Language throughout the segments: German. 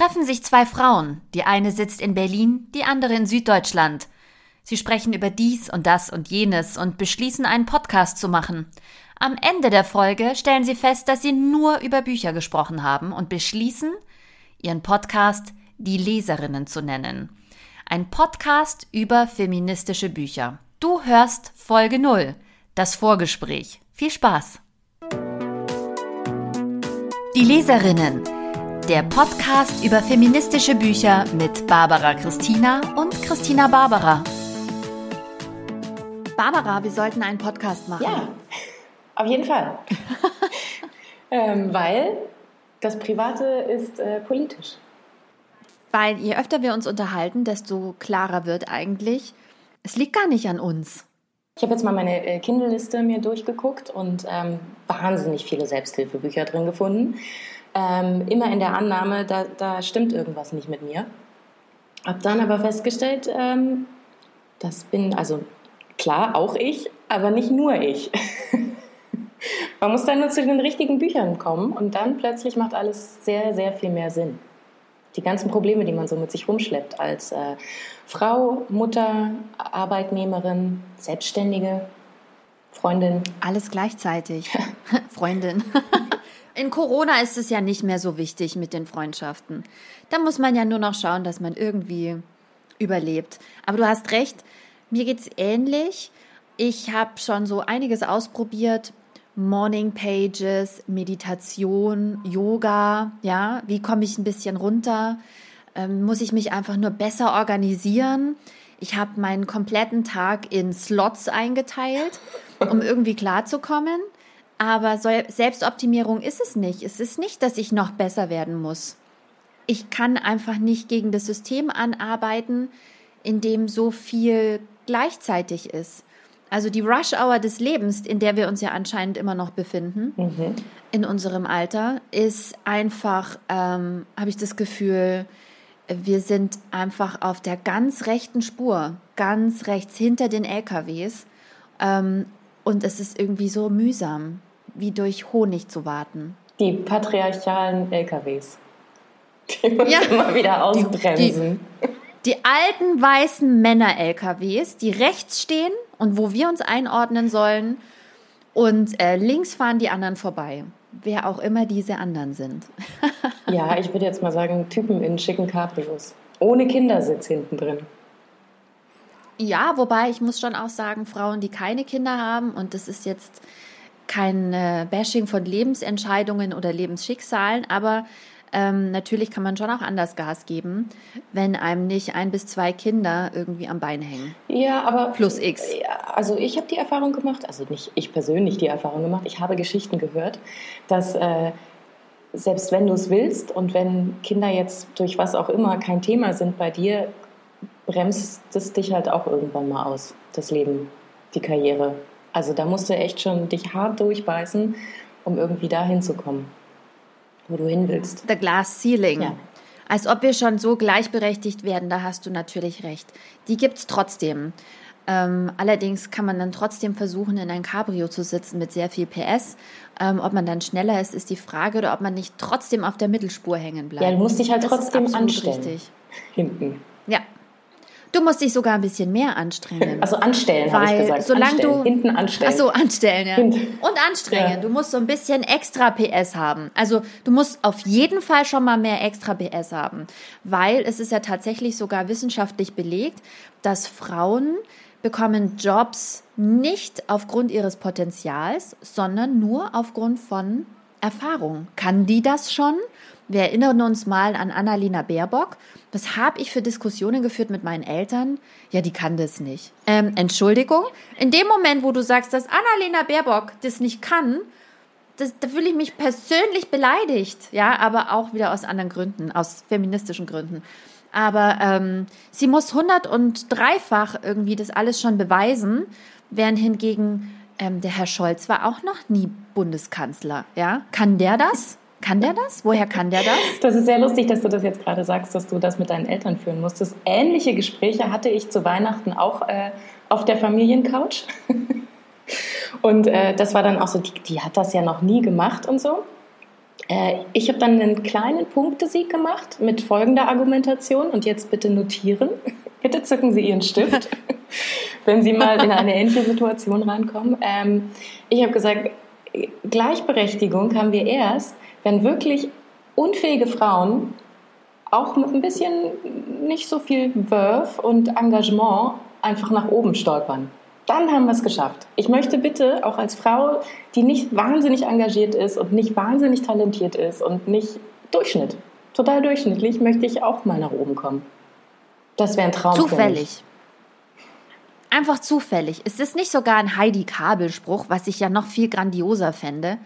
treffen sich zwei Frauen. Die eine sitzt in Berlin, die andere in Süddeutschland. Sie sprechen über dies und das und jenes und beschließen, einen Podcast zu machen. Am Ende der Folge stellen sie fest, dass sie nur über Bücher gesprochen haben und beschließen, ihren Podcast Die Leserinnen zu nennen. Ein Podcast über feministische Bücher. Du hörst Folge 0, das Vorgespräch. Viel Spaß! Die Leserinnen der Podcast über feministische Bücher mit Barbara Christina und Christina Barbara. Barbara, wir sollten einen Podcast machen. Ja, auf jeden Fall. ähm, weil das Private ist äh, politisch. Weil je öfter wir uns unterhalten, desto klarer wird eigentlich, es liegt gar nicht an uns. Ich habe jetzt mal meine äh, Kindle-Liste mir durchgeguckt und ähm, wahnsinnig viele Selbsthilfebücher drin gefunden ähm, immer in der Annahme, da, da stimmt irgendwas nicht mit mir. Hab dann aber festgestellt, ähm, das bin also klar auch ich, aber nicht nur ich. Man muss dann nur zu den richtigen Büchern kommen und dann plötzlich macht alles sehr, sehr viel mehr Sinn. Die ganzen Probleme, die man so mit sich rumschleppt als äh, Frau, Mutter, Arbeitnehmerin, Selbstständige, Freundin. Alles gleichzeitig. Freundin. In Corona ist es ja nicht mehr so wichtig mit den Freundschaften. Da muss man ja nur noch schauen, dass man irgendwie überlebt. Aber du hast recht, mir geht es ähnlich. Ich habe schon so einiges ausprobiert. Morning Pages, Meditation, Yoga, ja, wie komme ich ein bisschen runter? Ähm, muss ich mich einfach nur besser organisieren? Ich habe meinen kompletten Tag in Slots eingeteilt, um irgendwie klarzukommen. Aber Selbstoptimierung ist es nicht. Es ist nicht, dass ich noch besser werden muss. Ich kann einfach nicht gegen das System anarbeiten, in dem so viel gleichzeitig ist. Also die Rush-Hour des Lebens, in der wir uns ja anscheinend immer noch befinden, mhm. in unserem Alter, ist einfach, ähm, habe ich das Gefühl, wir sind einfach auf der ganz rechten Spur, ganz rechts hinter den LKWs. Ähm, und es ist irgendwie so mühsam wie durch Honig zu warten. Die patriarchalen LKWs. Die muss ja. immer wieder ausbremsen. Die, die, die alten weißen Männer-LKWs, die rechts stehen und wo wir uns einordnen sollen. Und äh, links fahren die anderen vorbei. Wer auch immer diese anderen sind. ja, ich würde jetzt mal sagen, Typen in schicken Cabrios. Ohne Kindersitz hinten drin. Ja, wobei ich muss schon auch sagen, Frauen, die keine Kinder haben, und das ist jetzt kein äh, Bashing von Lebensentscheidungen oder Lebensschicksalen, aber ähm, natürlich kann man schon auch anders Gas geben, wenn einem nicht ein bis zwei Kinder irgendwie am Bein hängen. Ja, aber. Plus X. Also ich habe die Erfahrung gemacht, also nicht ich persönlich die Erfahrung gemacht, ich habe Geschichten gehört, dass äh, selbst wenn du es willst und wenn Kinder jetzt durch was auch immer kein Thema sind bei dir, bremst es dich halt auch irgendwann mal aus, das Leben, die Karriere. Also da musst du echt schon dich hart durchbeißen, um irgendwie da hinzukommen, wo du hin willst. The Glass Ceiling. Ja. Als ob wir schon so gleichberechtigt werden, da hast du natürlich recht. Die gibt es trotzdem. Ähm, allerdings kann man dann trotzdem versuchen, in ein Cabrio zu sitzen mit sehr viel PS. Ähm, ob man dann schneller ist, ist die Frage, oder ob man nicht trotzdem auf der Mittelspur hängen bleibt. Ja, du musst dich halt das trotzdem anstellen. Richtig. Hinten. Ja, Du musst dich sogar ein bisschen mehr anstrengen. Also anstellen, habe ich gesagt. Solange anstellen. du hinten anstellen. Ach so, anstellen, ja. Hinten. Und anstrengen. Ja. Du musst so ein bisschen extra PS haben. Also du musst auf jeden Fall schon mal mehr extra PS haben, weil es ist ja tatsächlich sogar wissenschaftlich belegt, dass Frauen bekommen Jobs nicht aufgrund ihres Potenzials, sondern nur aufgrund von Erfahrung. Kann die das schon? Wir erinnern uns mal an Annalena Baerbock. Was habe ich für Diskussionen geführt mit meinen Eltern? Ja, die kann das nicht. Ähm, Entschuldigung. In dem Moment, wo du sagst, dass Annalena Baerbock das nicht kann, das, da fühle ich mich persönlich beleidigt. Ja, aber auch wieder aus anderen Gründen, aus feministischen Gründen. Aber ähm, sie muss hundert und dreifach irgendwie das alles schon beweisen, während hingegen ähm, der Herr Scholz war auch noch nie Bundeskanzler. Ja, kann der das? Kann der das? Woher kann der das? Das ist sehr lustig, dass du das jetzt gerade sagst, dass du das mit deinen Eltern führen musstest. Ähnliche Gespräche hatte ich zu Weihnachten auch äh, auf der Familiencouch. und äh, das war dann auch so, die, die, hat das ja noch nie gemacht und so. Äh, ich habe dann einen kleinen Punktesieg gemacht mit folgender Argumentation und jetzt bitte notieren. bitte zücken Sie Ihren Stift, wenn Sie mal in eine ähnliche Situation reinkommen. Ähm, ich habe gesagt, Gleichberechtigung haben wir erst, wenn wirklich unfähige Frauen auch mit ein bisschen nicht so viel Wurf und Engagement einfach nach oben stolpern. Dann haben wir es geschafft. Ich möchte bitte auch als Frau, die nicht wahnsinnig engagiert ist und nicht wahnsinnig talentiert ist und nicht Durchschnitt, total durchschnittlich, möchte ich auch mal nach oben kommen. Das wäre ein Traum. Zufällig. Einfach zufällig. Ist es nicht sogar ein Heidi Kabel-Spruch, was ich ja noch viel grandioser fände?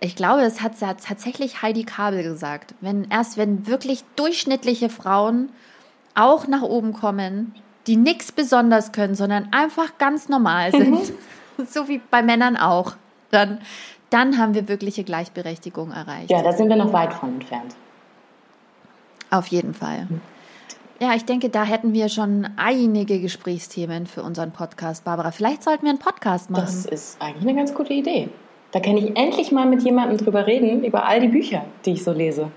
Ich glaube, das hat, hat tatsächlich Heidi Kabel gesagt. Wenn erst wenn wirklich durchschnittliche Frauen auch nach oben kommen, die nichts besonders können, sondern einfach ganz normal sind, mhm. so wie bei Männern auch, dann, dann haben wir wirkliche Gleichberechtigung erreicht. Ja, da sind wir noch weit von entfernt. Auf jeden Fall. Mhm. Ja, ich denke, da hätten wir schon einige Gesprächsthemen für unseren Podcast, Barbara. Vielleicht sollten wir einen Podcast machen. Das ist eigentlich eine ganz gute Idee. Da kann ich endlich mal mit jemandem drüber reden, über all die Bücher, die ich so lese.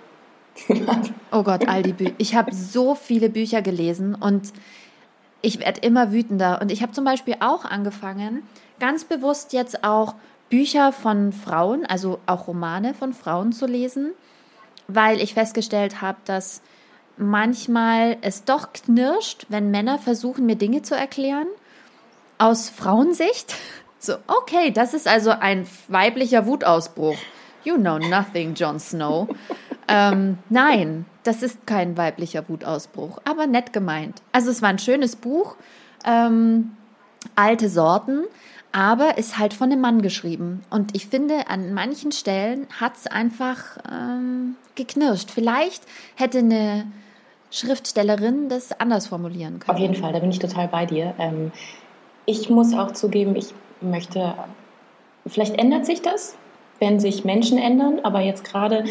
oh Gott, all die Bücher. Ich habe so viele Bücher gelesen und ich werde immer wütender. Und ich habe zum Beispiel auch angefangen, ganz bewusst jetzt auch Bücher von Frauen, also auch Romane von Frauen zu lesen, weil ich festgestellt habe, dass manchmal es doch knirscht, wenn Männer versuchen, mir Dinge zu erklären aus Frauensicht. So, okay, das ist also ein weiblicher Wutausbruch. You know nothing, Jon Snow. ähm, nein, das ist kein weiblicher Wutausbruch, aber nett gemeint. Also es war ein schönes Buch, ähm, alte Sorten, aber ist halt von einem Mann geschrieben. Und ich finde, an manchen Stellen hat es einfach ähm, geknirscht. Vielleicht hätte eine Schriftstellerin das anders formulieren können. Auf jeden Fall, da bin ich total bei dir. Ähm, ich muss auch zugeben, ich möchte, vielleicht ändert sich das, wenn sich Menschen ändern, aber jetzt gerade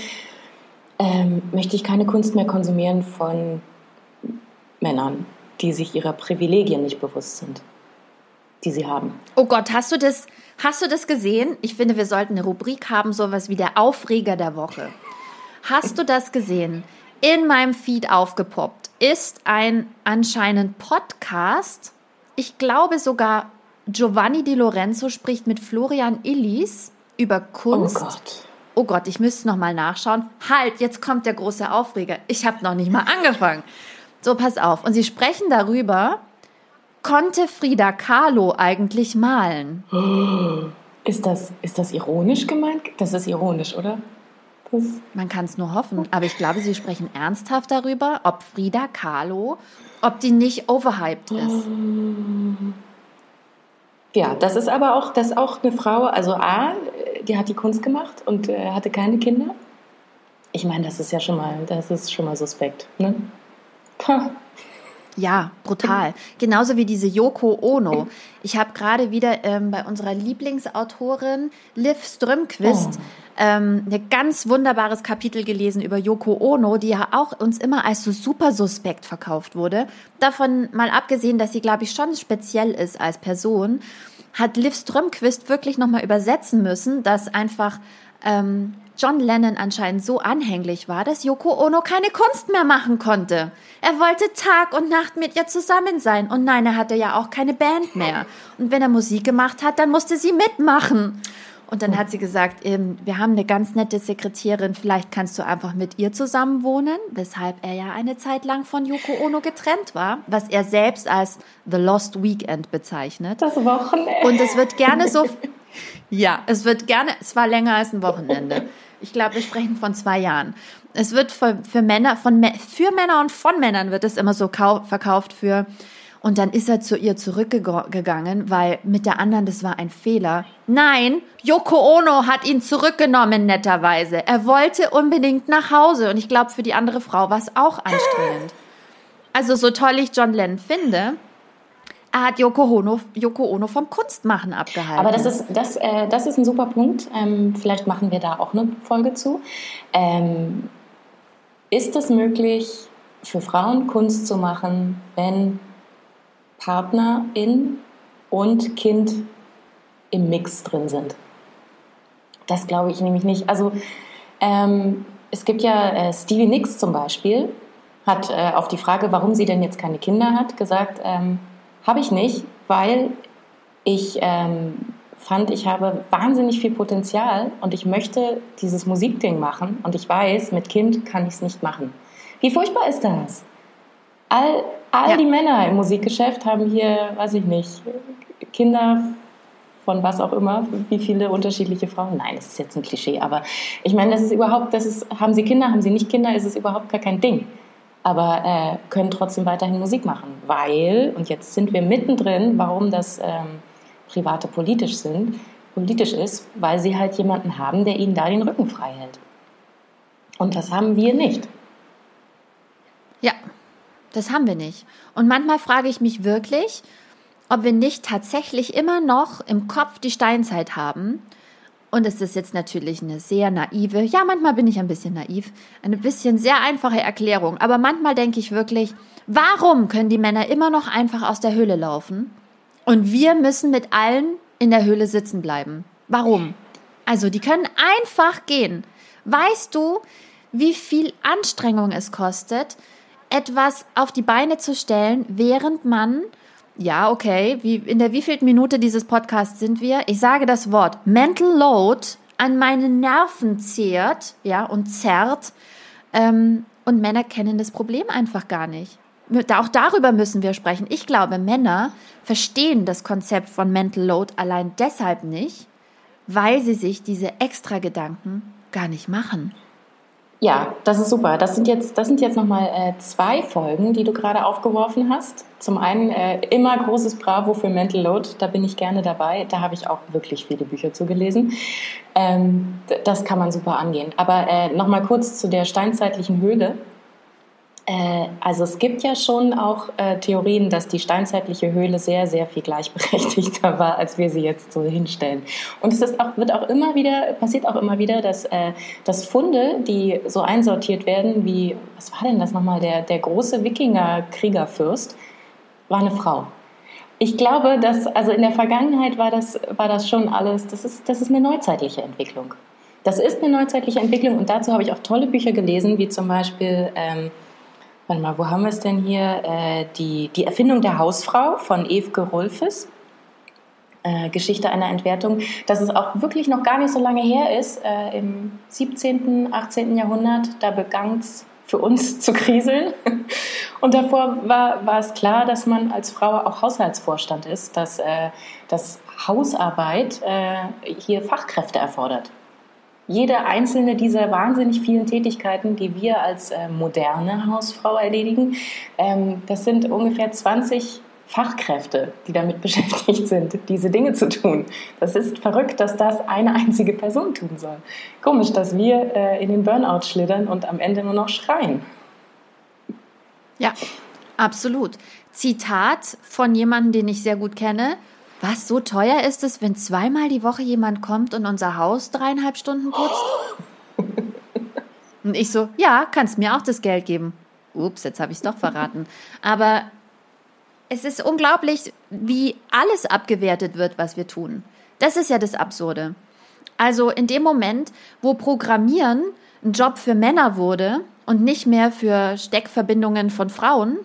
ähm, möchte ich keine Kunst mehr konsumieren von Männern, die sich ihrer Privilegien nicht bewusst sind, die sie haben. Oh Gott, hast du das, hast du das gesehen? Ich finde, wir sollten eine Rubrik haben, sowas wie der Aufreger der Woche. Hast du das gesehen? In meinem Feed aufgepoppt ist ein anscheinend Podcast. Ich glaube sogar Giovanni Di Lorenzo spricht mit Florian Illis über Kunst. Oh Gott. Oh Gott, ich müsste noch mal nachschauen. Halt, jetzt kommt der große Aufreger. Ich habe noch nicht mal angefangen. So, pass auf. Und sie sprechen darüber, konnte Frida Kahlo eigentlich malen? Ist das, ist das ironisch gemeint? Das ist ironisch, oder? Das Man kann es nur hoffen. Aber ich glaube, sie sprechen ernsthaft darüber, ob Frida Kahlo, ob die nicht overhyped ist. Ja, das ist aber auch, das ist auch eine Frau, also A, die hat die Kunst gemacht und äh, hatte keine Kinder. Ich meine, das ist ja schon mal, das ist schon mal suspekt, ne? Ja, brutal. Genauso wie diese Yoko Ono. Ich habe gerade wieder ähm, bei unserer Lieblingsautorin Liv Strömquist oh. ähm, ein ganz wunderbares Kapitel gelesen über Yoko Ono, die ja auch uns immer als so super suspekt verkauft wurde. Davon mal abgesehen, dass sie, glaube ich, schon speziell ist als Person, hat Liv Strömquist wirklich nochmal übersetzen müssen, dass einfach ähm, John Lennon anscheinend so anhänglich war, dass Yoko Ono keine Kunst mehr machen konnte. Er wollte Tag und Nacht mit ihr zusammen sein. Und nein, er hatte ja auch keine Band mehr. Und wenn er Musik gemacht hat, dann musste sie mitmachen. Und dann hat sie gesagt, ähm, wir haben eine ganz nette Sekretärin, vielleicht kannst du einfach mit ihr zusammen wohnen, weshalb er ja eine Zeit lang von Yoko Ono getrennt war, was er selbst als The Lost Weekend bezeichnet. Das Wochenende. Und es wird gerne so, ja, es wird gerne, es war länger als ein Wochenende. Ich glaube, wir sprechen von zwei Jahren. Es wird für, für Männer, von, für Männer und von Männern wird es immer so verkauft für, und dann ist er zu ihr zurückgegangen, weil mit der anderen, das war ein Fehler. Nein, Yoko Ono hat ihn zurückgenommen, netterweise. Er wollte unbedingt nach Hause. Und ich glaube, für die andere Frau war es auch anstrengend. Also, so toll ich John Lennon finde, er hat Yoko Ono, Yoko Ono vom Kunstmachen abgehalten. Aber das ist, das, äh, das ist ein super Punkt. Ähm, vielleicht machen wir da auch eine Folge zu. Ähm, ist es möglich, für Frauen Kunst zu machen, wenn Partnerin und Kind im Mix drin sind? Das glaube ich nämlich nicht. Also Ähm, es gibt ja äh, Stevie Nicks zum Beispiel, hat äh, auf die Frage, warum sie denn jetzt keine Kinder hat, gesagt, ähm, habe ich nicht, weil ich ähm, fand, ich habe wahnsinnig viel Potenzial und ich möchte dieses Musikding machen und ich weiß, mit Kind kann ich es nicht machen. Wie furchtbar ist das? All, all ja. die Männer im Musikgeschäft haben hier, weiß ich nicht, Kinder von was auch immer, wie viele unterschiedliche Frauen. Nein, das ist jetzt ein Klischee, aber ich meine, das ist überhaupt, das ist, haben sie Kinder, haben sie nicht Kinder, ist es überhaupt gar kein Ding. Aber äh, können trotzdem weiterhin Musik machen, weil, und jetzt sind wir mittendrin, warum das ähm, Private politisch sind, politisch ist, weil sie halt jemanden haben, der ihnen da den Rücken frei hält. Und das haben wir nicht. Ja, das haben wir nicht. Und manchmal frage ich mich wirklich, ob wir nicht tatsächlich immer noch im Kopf die Steinzeit haben. Und es ist jetzt natürlich eine sehr naive, ja, manchmal bin ich ein bisschen naiv, eine bisschen sehr einfache Erklärung. Aber manchmal denke ich wirklich, warum können die Männer immer noch einfach aus der Höhle laufen? Und wir müssen mit allen in der Höhle sitzen bleiben. Warum? Also, die können einfach gehen. Weißt du, wie viel Anstrengung es kostet, etwas auf die Beine zu stellen, während man ja, okay. Wie, in der wievielten Minute dieses Podcasts sind wir? Ich sage das Wort Mental Load an meine Nerven zehrt, ja, und zerrt. Ähm, und Männer kennen das Problem einfach gar nicht. Auch darüber müssen wir sprechen. Ich glaube, Männer verstehen das Konzept von Mental Load allein deshalb nicht, weil sie sich diese extra Gedanken gar nicht machen. Ja, das ist super. Das sind jetzt, das sind jetzt nochmal äh, zwei Folgen, die du gerade aufgeworfen hast. Zum einen äh, immer großes Bravo für Mental Load, da bin ich gerne dabei. Da habe ich auch wirklich viele Bücher zugelesen. Ähm, das kann man super angehen. Aber äh, nochmal kurz zu der steinzeitlichen Höhle. Äh, also es gibt ja schon auch äh, Theorien, dass die steinzeitliche Höhle sehr, sehr viel gleichberechtigter war, als wir sie jetzt so hinstellen. Und es auch, wird auch immer wieder, passiert auch immer wieder, dass, äh, dass Funde, die so einsortiert werden, wie, was war denn das nochmal, der, der große Wikinger-Kriegerfürst, war eine Frau. Ich glaube, dass, also in der Vergangenheit war das, war das schon alles, das ist, das ist eine neuzeitliche Entwicklung. Das ist eine neuzeitliche Entwicklung und dazu habe ich auch tolle Bücher gelesen, wie zum Beispiel ähm, warte mal, wo haben wir es denn hier? Äh, die, die Erfindung der Hausfrau von Evke Rolfes. Äh, Geschichte einer Entwertung, dass es auch wirklich noch gar nicht so lange her ist, äh, im 17., 18. Jahrhundert, da begann es für uns zu kriseln. Und davor war, es klar, dass man als Frau auch Haushaltsvorstand ist, dass, äh, dass Hausarbeit äh, hier Fachkräfte erfordert jede einzelne dieser wahnsinnig vielen Tätigkeiten, die wir als äh, moderne Hausfrau erledigen, ähm, das sind ungefähr 20 Fachkräfte, die damit beschäftigt sind, diese Dinge zu tun. Das ist verrückt, dass das eine einzige Person tun soll. Komisch, dass wir äh, in den Burnout schlittern und am Ende nur noch schreien. Ja, absolut. Zitat von jemandem, den ich sehr gut kenne. Was, so teuer ist es, wenn zweimal die Woche jemand kommt und unser Haus dreieinhalb Stunden putzt? Und ich so, ja, kannst mir auch das Geld geben. Ups, jetzt habe ich es doch verraten. Aber es ist unglaublich, wie alles abgewertet wird, was wir tun. Das ist ja das Absurde. Also in dem Moment, wo Programmieren ein Job für Männer wurde und nicht mehr für Steckverbindungen von Frauen,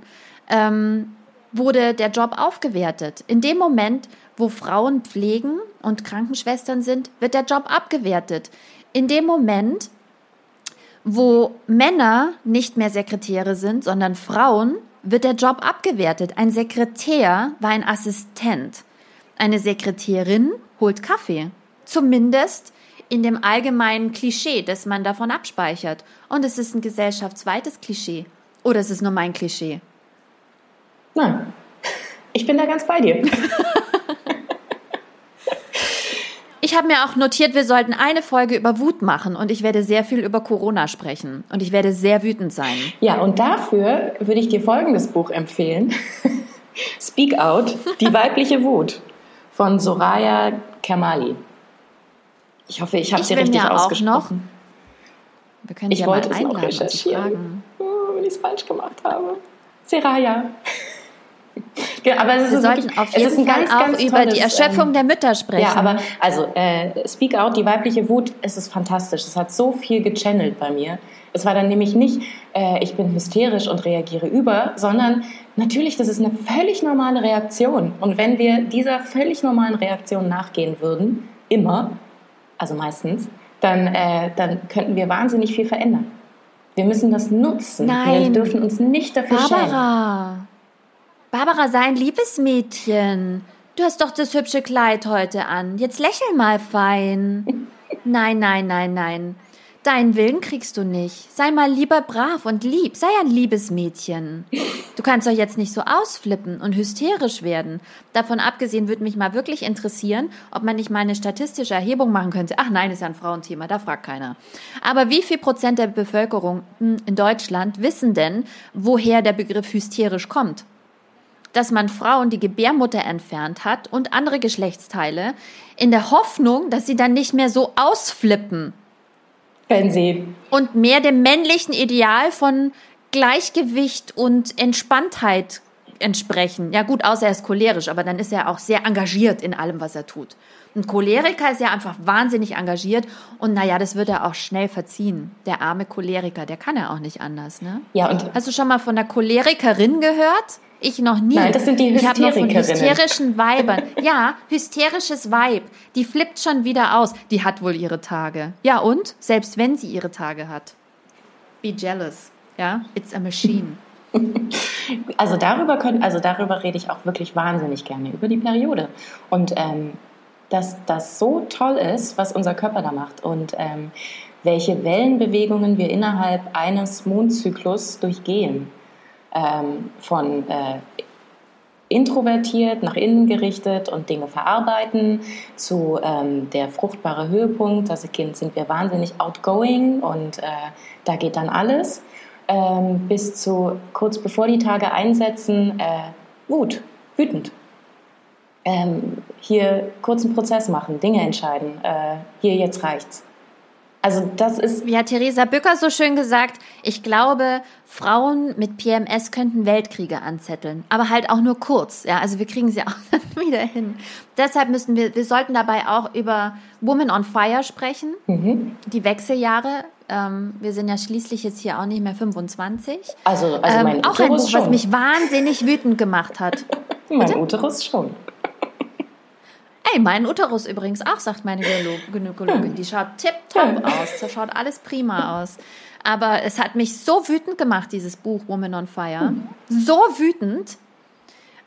ähm, wurde der Job aufgewertet. In dem Moment, wo Frauen pflegen und Krankenschwestern sind, wird der Job abgewertet. In dem Moment, wo Männer nicht mehr Sekretäre sind, sondern Frauen, wird der Job abgewertet. Ein Sekretär war ein Assistent. Eine Sekretärin holt Kaffee. Zumindest in dem allgemeinen Klischee, das man davon abspeichert. Und es ist ein gesellschaftsweites Klischee. Oder ist es nur mein Klischee? Nein, ich bin da ganz bei dir. Ich habe mir auch notiert, wir sollten eine Folge über Wut machen und ich werde sehr viel über Corona sprechen und ich werde sehr wütend sein. Ja, und dafür würde ich dir folgendes Buch empfehlen. Speak Out, die weibliche Wut von Soraya Kermali. Ich hoffe, ich habe sie richtig ja ausgesprochen. Noch, wir können ich ja wollte mal einladen, es noch recherchieren, oh, wenn ich es falsch gemacht habe. Seraya. Aber es Wir ist wirklich, auf es jeden ist ein Fall ganz, auch ganz über tolles, die Erschöpfung ähm, der Mütter sprechen. Ja, aber also äh, Speak Out, die weibliche Wut, es ist fantastisch. Es hat so viel gechannelt bei mir. Es war dann nämlich nicht, äh, ich bin hysterisch und reagiere über, sondern natürlich, das ist eine völlig normale Reaktion. Und wenn wir dieser völlig normalen Reaktion nachgehen würden, immer, also meistens, dann, äh, dann könnten wir wahnsinnig viel verändern. Wir müssen das nutzen. Nein. Wir dürfen uns nicht dafür schämen. Barbara. Sei ein liebes Mädchen. Du hast doch das hübsche Kleid heute an. Jetzt lächel mal fein. Nein, nein, nein, nein. Deinen Willen kriegst du nicht. Sei mal lieber brav und lieb. Sei ein liebes Mädchen. Du kannst doch jetzt nicht so ausflippen und hysterisch werden. Davon abgesehen würde mich mal wirklich interessieren, ob man nicht mal eine statistische Erhebung machen könnte. Ach nein, ist ja ein Frauenthema, da fragt keiner. Aber wie viel Prozent der Bevölkerung hm, in Deutschland wissen denn, woher der Begriff hysterisch kommt? Dass man Frauen die Gebärmutter entfernt hat und andere Geschlechtsteile, in der Hoffnung, dass sie dann nicht mehr so ausflippen Wenn sie und mehr dem männlichen Ideal von Gleichgewicht und Entspanntheit entsprechen. Ja gut, außer er ist cholerisch, aber dann ist er auch sehr engagiert in allem, was er tut. Ein Choleriker ist ja einfach wahnsinnig engagiert und naja, das wird er auch schnell verziehen. Der arme Choleriker, der kann ja auch nicht anders, ne? Ja, und Hast du schon mal von einer Cholerikerin gehört? Ich noch nie. Nein, das sind die Ich habe nur von hysterischen Weibern. Ja, hysterisches Weib. Die flippt schon wieder aus. Die hat wohl ihre Tage. Ja, und? Selbst wenn sie ihre Tage hat. Be jealous. Ja, it's a machine. Also darüber können, also darüber rede ich auch wirklich wahnsinnig gerne über die Periode und ähm, dass das so toll ist, was unser Körper da macht und ähm, welche Wellenbewegungen wir innerhalb eines Mondzyklus durchgehen, ähm, von äh, introvertiert nach innen gerichtet und Dinge verarbeiten zu ähm, der fruchtbare Höhepunkt. Als Kind sind wir wahnsinnig outgoing und äh, da geht dann alles ähm, bis zu kurz bevor die Tage einsetzen, äh, Wut, wütend. Ähm, hier kurzen Prozess machen, Dinge entscheiden. Äh, hier jetzt reicht's. Also das ist Wie hat Theresa Bücker so schön gesagt, ich glaube, Frauen mit PMS könnten Weltkriege anzetteln, aber halt auch nur kurz. Ja, also wir kriegen sie auch dann wieder hin. Deshalb müssen wir, wir sollten dabei auch über Woman on Fire sprechen, mhm. die Wechseljahre. Ähm, wir sind ja schließlich jetzt hier auch nicht mehr 25. also also mein ähm, auch ein Uterus Buch, schon. was mich wahnsinnig wütend gemacht hat. mein Uterus schon. Ey, mein Uterus übrigens auch, sagt meine Gynäkologin. Die schaut tipptopp aus. Da schaut alles prima aus. Aber es hat mich so wütend gemacht, dieses Buch Woman on Fire. So wütend.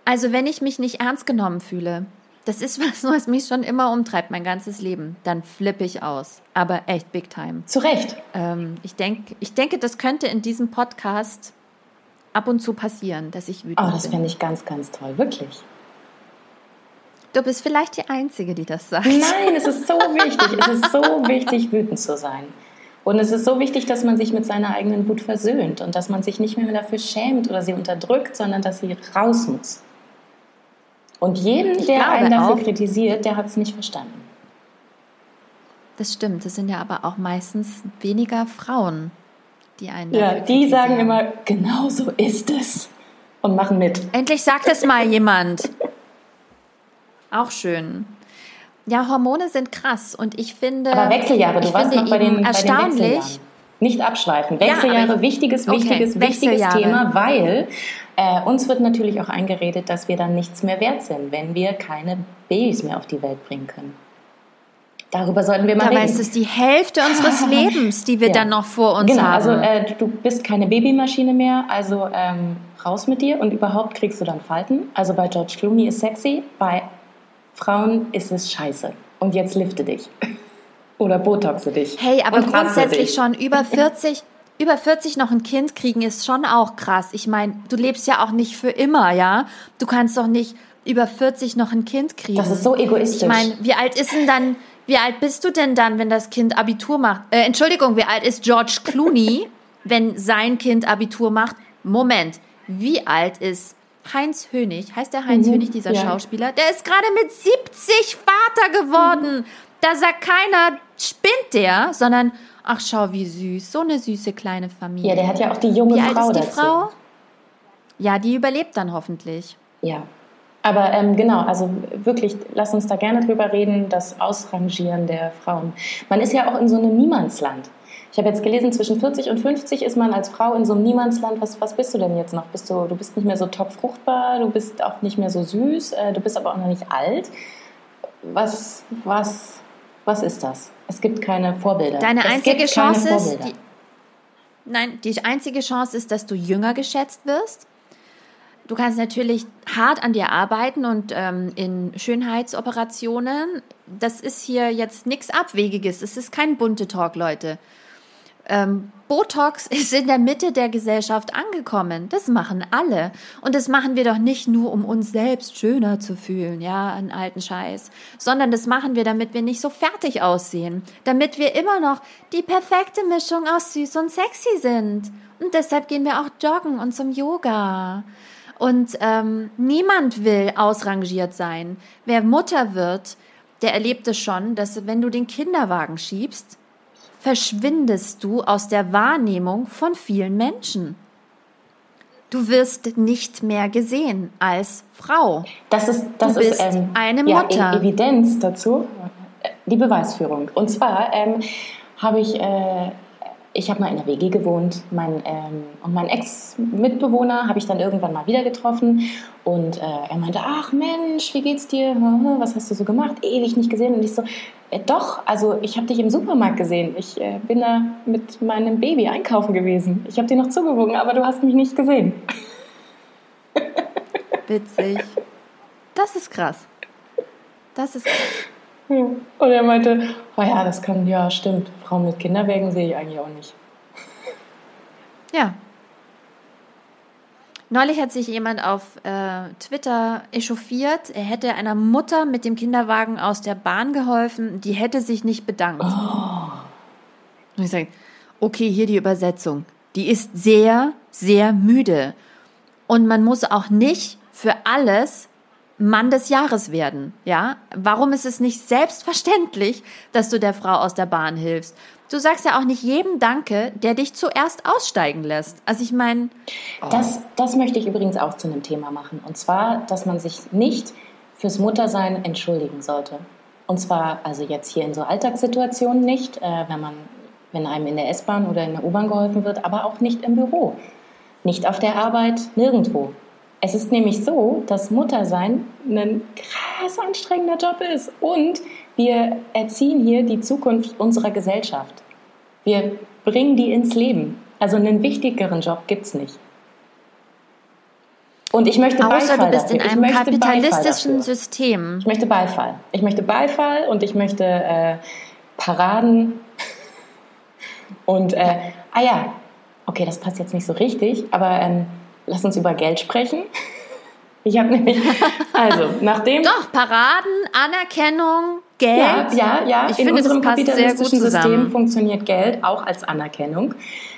Also, wenn ich mich nicht ernst genommen fühle, das ist was, was mich schon immer umtreibt, mein ganzes Leben, dann flippe ich aus. Aber echt big time. Zu Recht. Ähm, ich, denk, ich denke, das könnte in diesem Podcast ab und zu passieren, dass ich wütend Oh, das bin. fände ich ganz, ganz toll, wirklich. Du bist vielleicht die Einzige, die das sagt. Nein, es ist so wichtig. Es ist so wichtig, wütend zu sein. Und es ist so wichtig, dass man sich mit seiner eigenen Wut versöhnt und dass man sich nicht mehr dafür schämt oder sie unterdrückt, sondern dass sie raus muss. Und jeden, Ich der einen dafür auch- kritisiert, der hat es nicht verstanden. Das stimmt. Das sind ja aber auch meistens weniger Frauen, die einen. Ja, dafür die sagen immer, genau so ist es. Und machen mit. Endlich sagt es mal jemand. Auch schön. Ja, Hormone sind krass und ich finde. Aber Wechseljahre, du warst noch bei den, bei den erstaunlich. Nicht abschweifen. Ja, Wechseljahre, aber- wichtiges, Okay, wichtiges, wichtiges. Thema, weil äh, uns wird natürlich auch eingeredet, dass wir dann nichts mehr wert sind, wenn wir keine Babys mehr auf die Welt bringen können. Darüber sollten wir mal Dabei reden. ist es die Hälfte unseres Lebens, die wir Ja. dann noch vor uns genau, haben. also äh, du bist keine Babymaschine mehr, also ähm, raus mit dir und überhaupt kriegst du dann Falten. Also bei George Clooney ist sexy, bei Frauen ist es scheiße. Und jetzt lifte dich. Oder botoxe dich. Hey, aber grundsätzlich schon über 40, über 40 noch ein Kind kriegen ist schon auch krass. Ich meine, du lebst ja auch nicht für immer, ja? Du kannst doch nicht über 40 noch ein Kind kriegen. Das ist so egoistisch. Ich meine, wie alt ist denn dann, wie alt bist du denn dann, wenn das Kind Abitur macht? Äh, Entschuldigung, wie alt ist George Clooney, wenn sein Kind Abitur macht? Moment, wie alt ist Heinz Hönig? Heißt der Heinz Mhm, Hönig, dieser ja. Schauspieler? Der ist gerade mit 70 Vater geworden. Da sagt keiner, spinnt der, sondern, ach schau, wie süß, so eine süße kleine Familie. Ja, der hat ja auch die junge wie alt Frau ist die dazu. Frau? Ja, die überlebt dann hoffentlich. Ja. Aber ähm, genau, also wirklich, lass uns da gerne drüber reden, das Ausrangieren der Frauen. Man ist ja auch in so einem Niemandsland. Ich habe jetzt gelesen, zwischen 40 und 50 ist man als Frau in so einem Niemandsland. Was, was bist du denn jetzt noch? Bist du, du bist nicht mehr so top fruchtbar, du bist auch nicht mehr so süß, äh, du bist aber auch noch nicht alt. Was, was, was ist das? Es gibt keine Vorbilder. Deine es einzige Chance ist, die, nein, die einzige Chance ist, dass du jünger geschätzt wirst. Du kannst natürlich hart an dir arbeiten und ähm, in Schönheitsoperationen. Das ist hier jetzt nichts Abwegiges. Es ist kein bunte Talk, Leute. Ähm, Botox ist in der Mitte der Gesellschaft angekommen. Das machen alle. Und das machen wir doch nicht nur, um uns selbst schöner zu fühlen, ja, einen alten Scheiß, sondern das machen wir, damit wir nicht so fertig aussehen, damit wir immer noch die perfekte Mischung aus süß und sexy sind. Und deshalb gehen wir auch joggen und zum Yoga. Und ähm, niemand will ausrangiert sein. Wer Mutter wird, der erlebt es schon, dass wenn du den Kinderwagen schiebst, verschwindest du aus der Wahrnehmung von vielen Menschen. Du wirst nicht mehr gesehen als Frau. Das ist, das du bist ist ähm, eine Mutter. Ja, Evidenz dazu, die Beweisführung. Und zwar ähm, habe ich äh, ich habe mal in der WG gewohnt mein, ähm, und mein Ex-Mitbewohner habe ich dann irgendwann mal wieder getroffen und äh, er meinte, ach Mensch, wie geht's dir? Was hast du so gemacht? Ewig nicht gesehen. Und ich so, äh, doch, also ich habe dich im Supermarkt gesehen. Ich äh, bin da mit meinem Baby einkaufen gewesen. Ich habe dir noch zugewogen, aber du hast mich nicht gesehen. Witzig. Das ist krass. Das ist krass. Und er meinte, oh ja, das kann, ja, stimmt. Frauen mit Kinderwägen sehe ich eigentlich auch nicht. Ja. Neulich hat sich jemand auf äh, Twitter echauffiert, er hätte einer Mutter mit dem Kinderwagen aus der Bahn geholfen, die hätte sich nicht bedankt. Oh. Und ich sage, okay, hier die Übersetzung. Die ist sehr, sehr müde. Und man muss auch nicht für alles Mann des Jahres werden, ja? Warum ist es nicht selbstverständlich, dass du der Frau aus der Bahn hilfst? Du sagst ja auch nicht jedem Danke, der dich zuerst aussteigen lässt. Also ich meine. Oh. Das, das möchte ich übrigens auch zu einem Thema machen. Und zwar, dass man sich nicht fürs Muttersein entschuldigen sollte. Und zwar, also jetzt hier in so Alltagssituationen nicht, äh, wenn man, wenn einem in der S-Bahn oder in der U-Bahn geholfen wird, aber auch nicht im Büro. Nicht auf der Arbeit, nirgendwo. Es ist nämlich so, dass Muttersein ein krass anstrengender Job ist und wir erziehen hier die Zukunft unserer Gesellschaft. Wir bringen die ins Leben. Also einen wichtigeren Job gibt es nicht. Und ich möchte Außer Beifall du bist dafür. in einem kapitalistischen System. Ich möchte Beifall. Ich möchte Beifall und ich möchte äh, Paraden. Und, äh, ah ja, okay, das passt jetzt nicht so richtig, aber ähm, lass uns über Geld sprechen. Ich habe nämlich, also nachdem. Doch, Paraden, Anerkennung, Geld. Ja, ja, ja. Ich in finde, unserem kapitalistischen System funktioniert Geld auch als Anerkennung.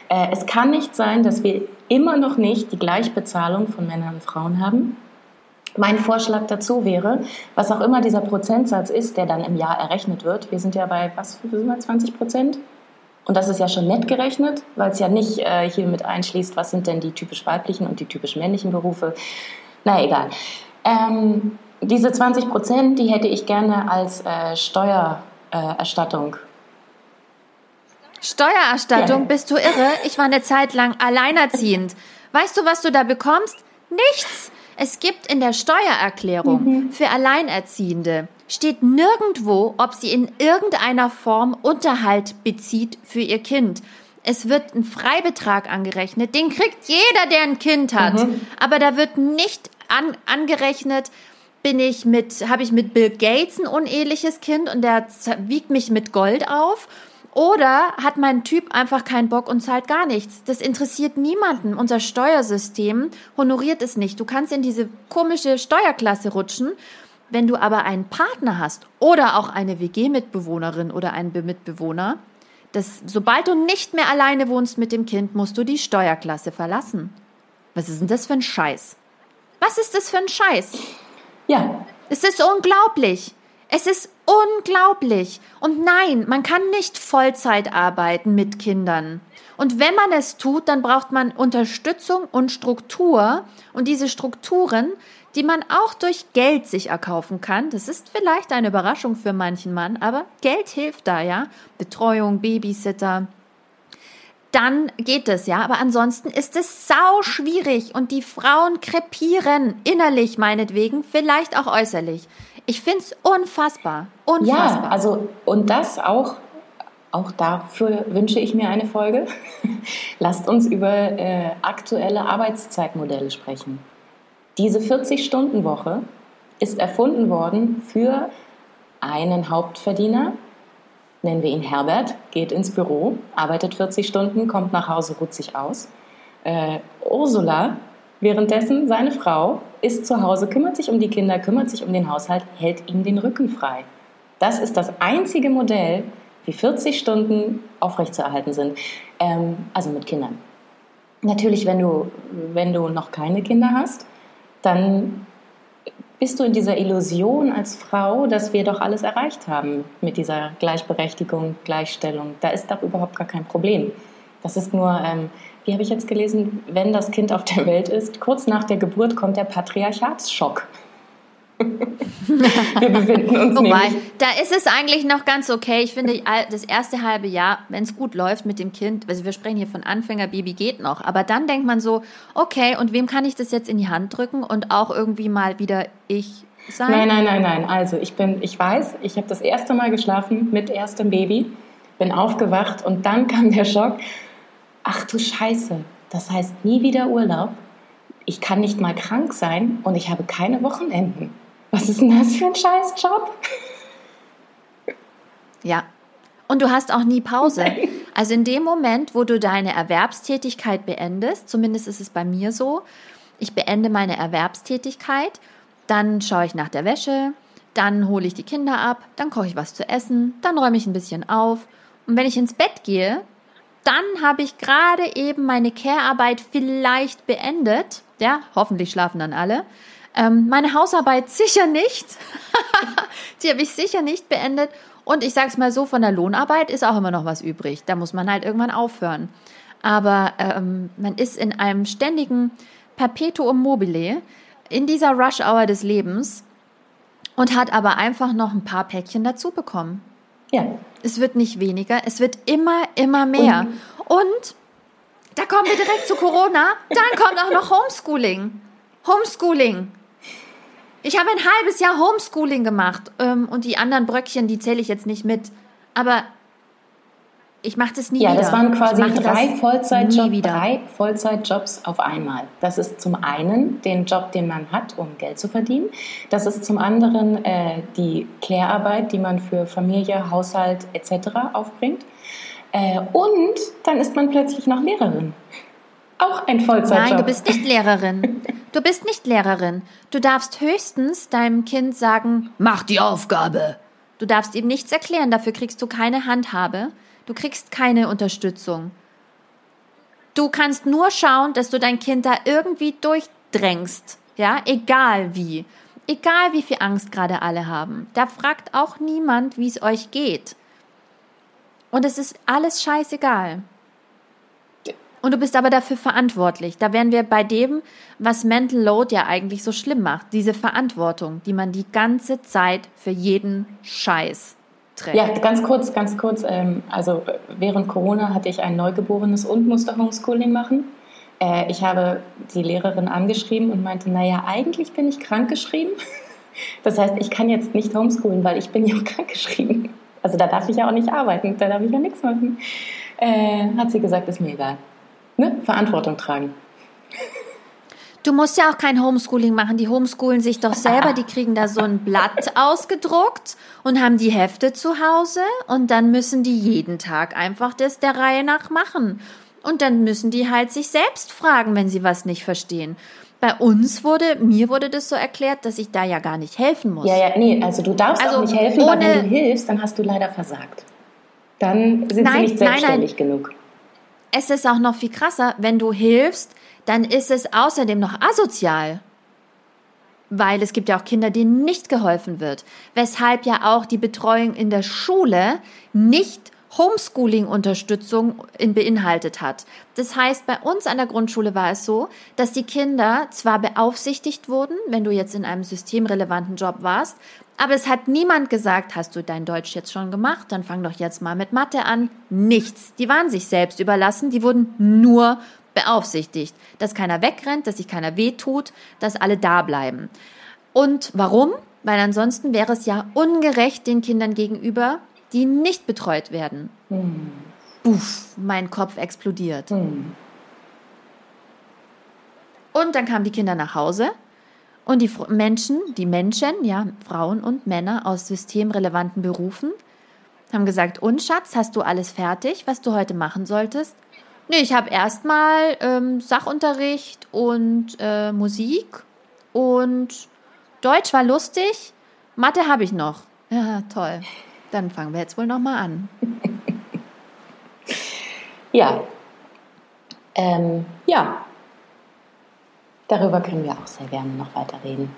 Äh, es kann nicht sein, dass wir immer noch nicht die Gleichbezahlung von Männern und Frauen haben. Mein Vorschlag dazu wäre, was auch immer dieser Prozentsatz ist, der dann im Jahr errechnet wird. Wir sind ja bei, was, 20 Prozent? Und das ist ja schon nett gerechnet, weil es ja nicht äh, hier mit einschließt, was sind denn die typisch weiblichen und die typisch männlichen Berufe. Na egal. Ähm, diese 20 Prozent, die hätte ich gerne als äh, Steuererstattung. Steuererstattung? Ja. Bist du irre? Ich war eine Zeit lang alleinerziehend. Weißt du, was du da bekommst? Nichts. Es gibt in der Steuererklärung mhm. für Alleinerziehende steht nirgendwo, ob sie in irgendeiner Form Unterhalt bezieht für ihr Kind. Es wird ein Freibetrag angerechnet, den kriegt jeder, der ein Kind hat. Mhm. Aber da wird nicht an, angerechnet, bin ich mit, habe ich mit Bill Gates ein uneheliches Kind und der wiegt mich mit Gold auf. Oder hat mein Typ einfach keinen Bock und zahlt gar nichts? Das interessiert niemanden. Unser Steuersystem honoriert es nicht. Du kannst in diese komische Steuerklasse rutschen wenn du aber einen Partner hast oder auch eine WG-Mitbewohnerin oder einen Mitbewohner, das, sobald du nicht mehr alleine wohnst mit dem Kind, musst du die Steuerklasse verlassen. Was ist denn das für ein Scheiß? Was ist das für ein Scheiß? Ja. Es ist unglaublich. Es ist unglaublich. Und nein, man kann nicht Vollzeit arbeiten mit Kindern. Und wenn man es tut, dann braucht man Unterstützung und Struktur. Und diese Strukturen, die man auch durch Geld sich erkaufen kann. Das ist vielleicht eine Überraschung für manchen Mann, aber Geld hilft da, ja. Betreuung, Babysitter. Dann geht es, ja. Aber ansonsten ist es sau schwierig und die Frauen krepieren innerlich meinetwegen, vielleicht auch äußerlich. Ich finde es unfassbar. Unfassbar. Ja, also, und das auch auch dafür wünsche ich mir eine Folge. Lasst uns über äh, aktuelle Arbeitszeitmodelle sprechen. Diese 40-Stunden-Woche ist erfunden worden für einen Hauptverdiener, nennen wir ihn Herbert, geht ins Büro, arbeitet 40 Stunden, kommt nach Hause, ruht sich aus. Äh, Ursula, währenddessen seine Frau, ist zu Hause, kümmert sich um die Kinder, kümmert sich um den Haushalt, hält ihm den Rücken frei. Das ist das einzige Modell, wie 40 Stunden aufrechtzuerhalten sind. Ähm, also mit Kindern. Natürlich, wenn du, wenn du noch keine Kinder hast, dann bist du in dieser Illusion als Frau, dass wir doch alles erreicht haben mit dieser Gleichberechtigung, Gleichstellung. Da ist doch überhaupt gar kein Problem. Das ist nur, ähm, wie habe ich jetzt gelesen, wenn das Kind auf der Welt ist, kurz nach der Geburt kommt der Patriarchatsschock. Wir befinden uns Wobei, da ist es eigentlich noch ganz okay. Ich finde, das erste halbe Jahr, wenn es gut läuft mit dem Kind, also wir sprechen hier von Anfänger, Baby geht noch, aber dann denkt man so, okay, und wem kann ich das jetzt in die Hand drücken und auch irgendwie mal wieder ich sein? Nein, nein, nein, nein. Also ich bin, ich weiß, ich habe das erste Mal geschlafen mit erstem Baby, bin aufgewacht und dann kam der Schock. Ach du Scheiße, das heißt nie wieder Urlaub. Ich kann nicht mal krank sein und ich habe keine Wochenenden. Was ist denn das für ein Scheißjob? Ja. Und du hast auch nie Pause. Also in dem Moment, wo du deine Erwerbstätigkeit beendest, zumindest ist es bei mir so, ich beende meine Erwerbstätigkeit, dann schaue ich nach der Wäsche, dann hole ich die Kinder ab, dann koche ich was zu essen, dann räume ich ein bisschen auf. Und wenn ich ins Bett gehe, dann habe ich gerade eben meine Care-Arbeit vielleicht beendet. Ja, hoffentlich schlafen dann alle. Ähm, meine Hausarbeit sicher nicht. die habe ich sicher nicht beendet. Und ich sage es mal so, von der Lohnarbeit ist auch immer noch was übrig. Da muss man halt irgendwann aufhören. Aber ähm, man ist in einem ständigen Perpetuum mobile, in dieser Rush-Hour des Lebens und hat aber einfach noch ein paar Päckchen dazu bekommen. Ja. Es wird nicht weniger, es wird immer, immer mehr. Und, und da kommen wir direkt zu Corona, dann kommt auch noch Homeschooling. Homeschooling. Ich habe ein halbes Jahr Homeschooling gemacht ähm, und die anderen Bröckchen, die zähle ich jetzt nicht mit. Aber ich mache das nie ja, wieder. Ja, das waren quasi drei, Vollzeitjob, drei Vollzeitjobs auf einmal. Das ist zum einen den Job, den man hat, um Geld zu verdienen. Das ist zum anderen äh, die Klärarbeit, die man für Familie, Haushalt etc. aufbringt. Äh, und dann ist man plötzlich noch Lehrerin. Auch ein Vollzeitjob. Nein, du bist nicht Lehrerin. Du bist nicht Lehrerin. Du darfst höchstens deinem Kind sagen, mach die Aufgabe. Du darfst ihm nichts erklären, dafür kriegst du keine Handhabe. Du kriegst keine Unterstützung. Du kannst nur schauen, dass du dein Kind da irgendwie durchdrängst. Ja, egal wie. Egal wie viel Angst gerade alle haben. Da fragt auch niemand, wie es euch geht. Und es ist alles scheißegal. Und du bist aber dafür verantwortlich. Da wären wir bei dem, was Mental Load ja eigentlich so schlimm macht. Diese Verantwortung, die man die ganze Zeit für jeden Scheiß trägt. Ja, ganz kurz, ganz kurz. Ähm, also während Corona hatte ich ein Neugeborenes und musste Homeschooling machen. Äh, ich habe die Lehrerin angeschrieben und meinte, naja, eigentlich bin ich krankgeschrieben. Das heißt, ich kann jetzt nicht homeschoolen, weil ich bin ja krankgeschrieben. Also da darf ich ja auch nicht arbeiten, da darf ich ja nichts machen. Äh, hat sie gesagt, ist mir egal ne, Verantwortung tragen. Du musst ja auch kein Homeschooling machen. Die homeschoolen sich doch selber. Die kriegen da so ein Blatt ausgedruckt und haben die Hefte zu Hause und dann müssen die jeden Tag einfach das der Reihe nach machen. Und dann müssen die halt sich selbst fragen, wenn sie was nicht verstehen. Bei uns wurde, mir wurde das so erklärt, dass ich da ja gar nicht helfen muss. Ja, ja, nee, also du darfst also auch nicht helfen, weil wenn du hilfst, dann hast du leider versagt. Dann sind nein, sie nicht selbstständig nein, nein. genug es ist auch noch viel krasser, wenn du hilfst, dann ist es außerdem noch asozial. Weil es gibt ja auch Kinder, denen nicht geholfen wird. Weshalb ja auch die Betreuung in der Schule nicht Homeschooling-Unterstützung beinhaltet hat. Das heißt, bei uns an der Grundschule war es so, dass die Kinder zwar beaufsichtigt wurden, wenn du jetzt in einem systemrelevanten Job warst, aber es hat niemand gesagt, hast du dein Deutsch jetzt schon gemacht, dann fang doch jetzt mal mit Mathe an. Nichts. Die waren sich selbst überlassen, die wurden nur beaufsichtigt, dass keiner wegrennt, dass sich keiner wehtut, dass alle da bleiben. Und warum? Weil ansonsten wäre es ja ungerecht den Kindern gegenüber, die nicht betreut werden. Hm. Buff, mein Kopf explodiert. Hm. Und dann kamen die Kinder nach Hause und die Menschen, die Menschen, ja, Frauen und Männer aus systemrelevanten Berufen, haben gesagt, und Schatz, hast du alles fertig, was du heute machen solltest? Nee, ich habe erstmal ähm, Sachunterricht und äh, Musik und Deutsch war lustig, Mathe habe ich noch. Ja, toll. Dann fangen wir jetzt wohl nochmal an. ja. Ähm, ja. Darüber können wir auch sehr gerne noch weiter reden.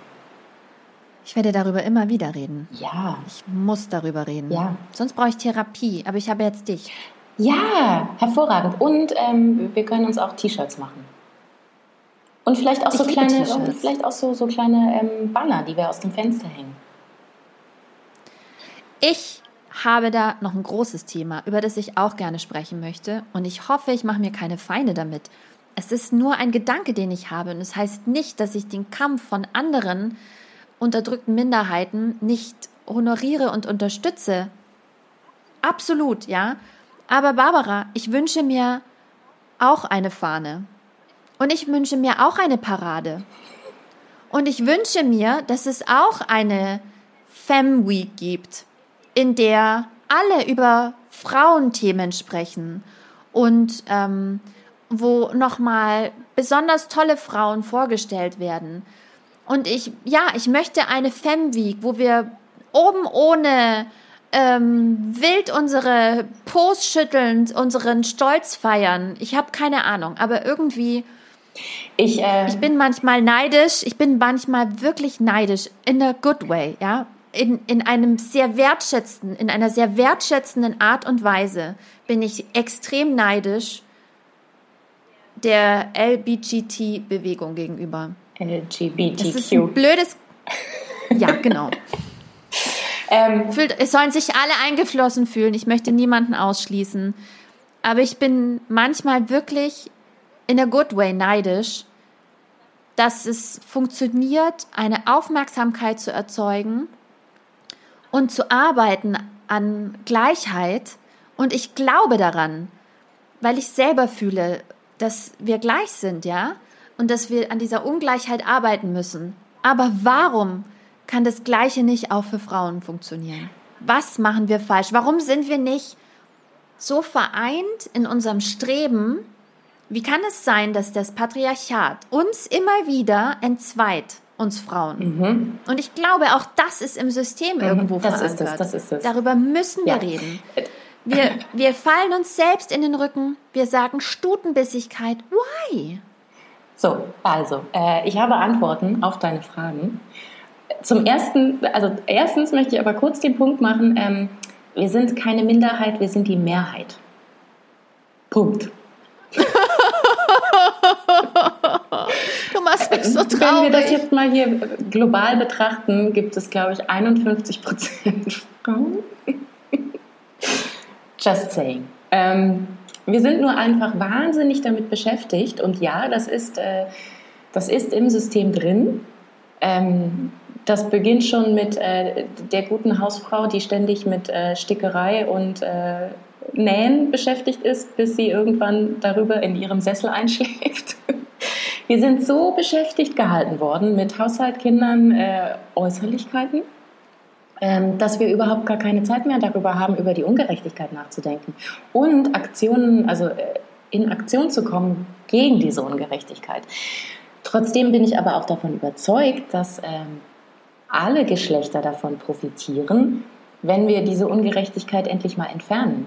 Ich werde darüber immer wieder reden. Ja. Ich muss darüber reden. Ja. Sonst brauche ich Therapie, aber ich habe jetzt dich. Ja, hervorragend. Und ähm, wir können uns auch T-Shirts machen. Und vielleicht auch so kleine, vielleicht auch so, so kleine ähm, Banner, die wir aus dem Fenster hängen. Ich habe da noch ein großes Thema, über das ich auch gerne sprechen möchte. Und ich hoffe, ich mache mir keine Feinde damit. Es ist nur ein Gedanke, den ich habe. Und es das heißt nicht, dass ich den Kampf von anderen unterdrückten Minderheiten nicht honoriere und unterstütze. Absolut, ja. Aber Barbara, ich wünsche mir auch eine Fahne. Und ich wünsche mir auch eine Parade. Und ich wünsche mir, dass es auch eine Fem Week gibt in der alle über Frauenthemen sprechen und ähm, wo nochmal besonders tolle Frauen vorgestellt werden. Und ich, ja, ich möchte eine Femweek, wo wir oben ohne ähm, wild unsere Pos schüttelnd, unseren Stolz feiern. Ich habe keine Ahnung, aber irgendwie. Ich, äh, ich bin manchmal neidisch, ich bin manchmal wirklich neidisch, in a good way, ja in, in einem sehr wertschätzenden, in einer sehr wertschätzenden Art und Weise bin ich extrem neidisch der LBGT-Bewegung gegenüber. LGBTQ. Das ist ein blödes. Ja, genau. ähm, es sollen sich alle eingeflossen fühlen. Ich möchte niemanden ausschließen. Aber ich bin manchmal wirklich in a good way neidisch, dass es funktioniert, eine Aufmerksamkeit zu erzeugen und zu arbeiten an Gleichheit. Und ich glaube daran, weil ich selber fühle, dass wir gleich sind, ja, und dass wir an dieser Ungleichheit arbeiten müssen. Aber warum kann das Gleiche nicht auch für Frauen funktionieren? Was machen wir falsch? Warum sind wir nicht so vereint in unserem Streben? Wie kann es sein, dass das Patriarchat uns immer wieder entzweit? uns Frauen. Mhm. Und ich glaube, auch das ist im System mhm. irgendwo das verankert. Ist es, das ist es. Darüber müssen wir ja. reden. Wir, wir fallen uns selbst in den Rücken. Wir sagen Stutenbissigkeit. Why? So, also, äh, ich habe Antworten auf deine Fragen. Zum ersten, also erstens möchte ich aber kurz den Punkt machen, ähm, wir sind keine Minderheit, wir sind die Mehrheit. Punkt. du machst mich so traurig. Wenn wir das jetzt mal hier global betrachten, gibt es, glaube ich, 51 Prozent Frauen. Just saying. Ähm, wir sind nur einfach wahnsinnig damit beschäftigt und ja, das ist, äh, das ist im System drin. Ähm, das beginnt schon mit äh, der guten Hausfrau, die ständig mit äh, Stickerei und äh, Nähen beschäftigt ist, bis sie irgendwann darüber in ihrem Sessel einschläft. Wir sind so beschäftigt gehalten worden mit Haushalt, Kindern, äh, Äußerlichkeiten, dass wir überhaupt gar keine Zeit mehr darüber haben, über die Ungerechtigkeit nachzudenken und Aktionen, also äh, in Aktion zu kommen gegen diese Ungerechtigkeit. Trotzdem bin ich aber auch davon überzeugt, dass ähm, alle Geschlechter davon profitieren, wenn wir diese Ungerechtigkeit endlich mal entfernen.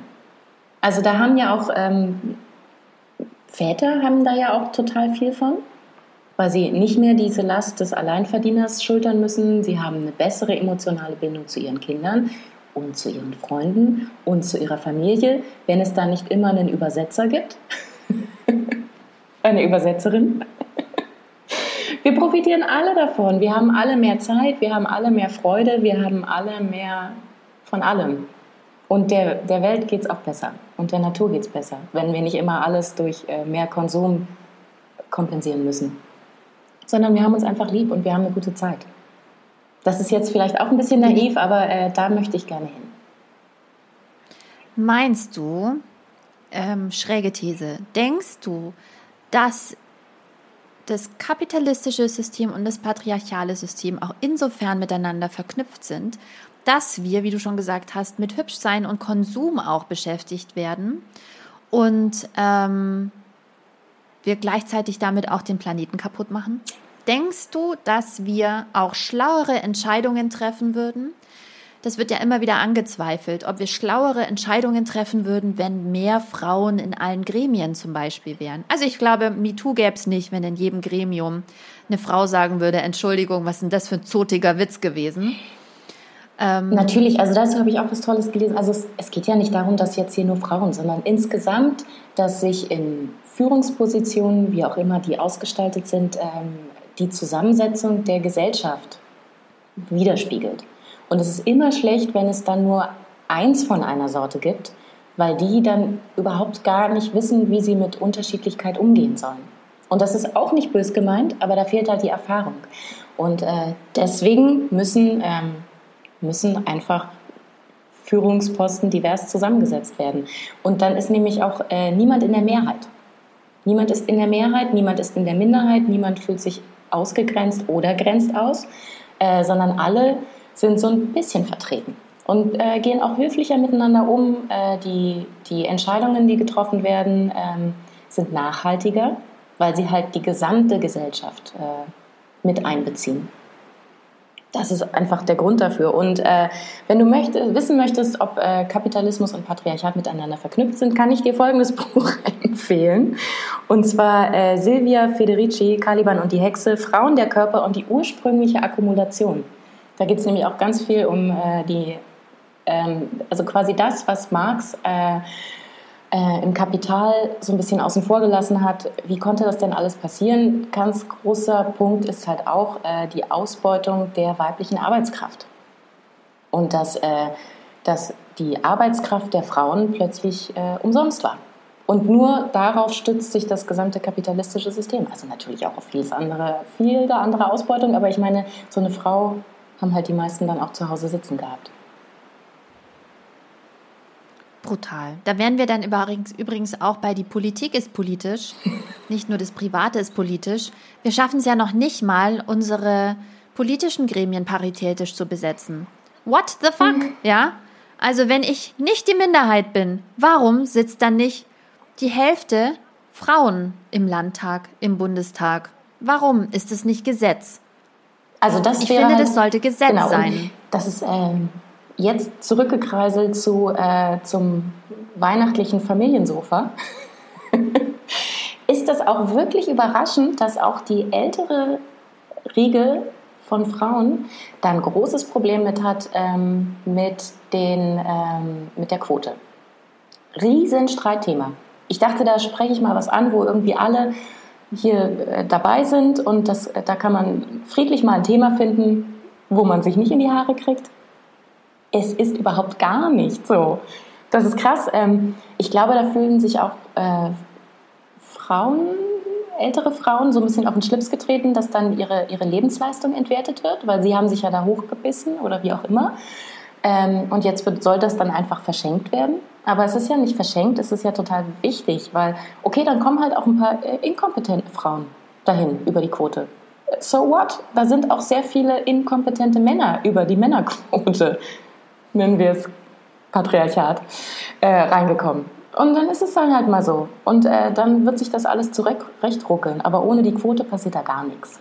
Also da haben ja auch ähm, Väter haben da ja auch total viel von, weil sie nicht mehr diese Last des Alleinverdieners schultern müssen. Sie haben eine bessere emotionale Bindung zu ihren Kindern und zu ihren Freunden und zu ihrer Familie, wenn es da nicht immer einen Übersetzer gibt. Eine Übersetzerin. Wir profitieren alle davon. Wir haben alle mehr Zeit, wir haben alle mehr Freude, wir haben alle mehr von allem. Und der, der Welt geht es auch besser und der Natur geht es besser, wenn wir nicht immer alles durch äh, mehr Konsum kompensieren müssen. Sondern wir haben uns einfach lieb und wir haben eine gute Zeit. Das ist jetzt vielleicht auch ein bisschen naiv, aber äh, da möchte ich gerne hin. Meinst du, ähm, schräge These, denkst du, dass das kapitalistische System und das patriarchale System auch insofern miteinander verknüpft sind, dass wir, wie du schon gesagt hast, mit Hübschsein und Konsum auch beschäftigt werden und ähm, wir gleichzeitig damit auch den Planeten kaputt machen? Denkst du, dass wir auch schlauere Entscheidungen treffen würden? Das wird ja immer wieder angezweifelt, ob wir schlauere Entscheidungen treffen würden, wenn mehr Frauen in allen Gremien zum Beispiel wären. Also ich glaube, MeToo gäbe es nicht, wenn in jedem Gremium eine Frau sagen würde, Entschuldigung, was ist denn das für ein zotiger Witz gewesen? Ähm, Natürlich, also dazu habe ich auch was Tolles gelesen. Also es, es, geht ja nicht darum, dass jetzt hier nur Frauen, sondern insgesamt, dass sich in Führungspositionen, wie auch immer die ausgestaltet sind, ähm, die Zusammensetzung der Gesellschaft widerspiegelt. Und es ist immer schlecht, wenn es dann nur eins von einer Sorte gibt, weil die dann überhaupt gar nicht wissen, wie sie mit Unterschiedlichkeit umgehen sollen. Und das ist auch nicht bös gemeint, aber da fehlt halt die Erfahrung. Und äh, deswegen müssen ähm, müssen einfach Führungsposten divers zusammengesetzt werden. Und dann ist nämlich auch äh, niemand in der Mehrheit. Niemand ist in der Mehrheit, niemand ist in der Minderheit, niemand fühlt sich ausgegrenzt oder grenzt aus, äh, sondern alle sind so ein bisschen vertreten und äh, gehen auch höflicher miteinander um. Äh, die, die Entscheidungen, die getroffen werden, ähm, sind nachhaltiger, weil sie halt die gesamte Gesellschaft äh, mit einbeziehen. Das ist einfach der Grund dafür. Und äh, wenn du möcht, wissen möchtest, ob äh, Kapitalismus und Patriarchat miteinander verknüpft sind, kann ich dir folgendes Buch empfehlen. Und zwar äh, Silvia Federici, Caliban und die Hexe, Frauen, der Körper und die ursprüngliche Akkumulation. Da geht es nämlich auch ganz viel um äh, die, ähm, also quasi das, was Marx äh, im Kapital so ein bisschen außen vor gelassen hat. Wie konnte das denn alles passieren? Ganz großer Punkt ist halt auch äh, die Ausbeutung der weiblichen Arbeitskraft. Und dass, äh, dass die Arbeitskraft der Frauen plötzlich äh, umsonst war. Und nur darauf stützt sich das gesamte kapitalistische System. Also natürlich auch auf vieles andere, viele andere Ausbeutung, aber ich meine, so eine Frau haben halt die meisten dann auch zu Hause sitzen gehabt. Brutal. Da wären wir dann übrigens, auch bei, die Politik ist politisch, nicht nur das Private ist politisch. Wir schaffen es ja noch nicht mal, unsere politischen Gremien paritätisch zu besetzen. What the fuck? Mhm. Ja? Also wenn ich nicht die Minderheit bin, warum sitzt dann nicht die Hälfte Frauen im Landtag, im Bundestag? Warum ist es nicht Gesetz? Also das ich finde, halt, das sollte Gesetz genau, sein. Das ist ähm, jetzt zurückgekreiselt zu, äh, zum weihnachtlichen Familiensofa, ist das auch wirklich überraschend, dass auch die ältere Riege von Frauen da ein großes Problem mit hat ähm, mit, den, ähm, mit der Quote. Riesen Streitthema. Ich dachte, da spreche ich mal was an, wo irgendwie alle hier äh, dabei sind und das, da kann man friedlich mal ein Thema finden, wo man sich nicht in die Haare kriegt es ist überhaupt gar nicht so. Das ist krass. Ähm, ich glaube, da fühlen sich auch äh, Frauen, ältere Frauen, so ein bisschen auf den Schlips getreten, dass dann ihre, ihre Lebensleistung entwertet wird, weil sie haben sich ja da hochgebissen oder wie auch immer. Ähm, und jetzt wird, soll das dann einfach verschenkt werden. Aber es ist ja nicht verschenkt, es ist ja total wichtig, weil, okay, dann kommen halt auch ein paar äh, inkompetente Frauen dahin über die Quote. So what? Da sind auch sehr viele inkompetente Männer über die Männerquote nennen wir es Patriarchat, äh, reingekommen. Und dann ist es dann halt mal so. Und äh, dann wird sich das alles zurechtruckeln. Aber ohne die Quote passiert da gar nichts.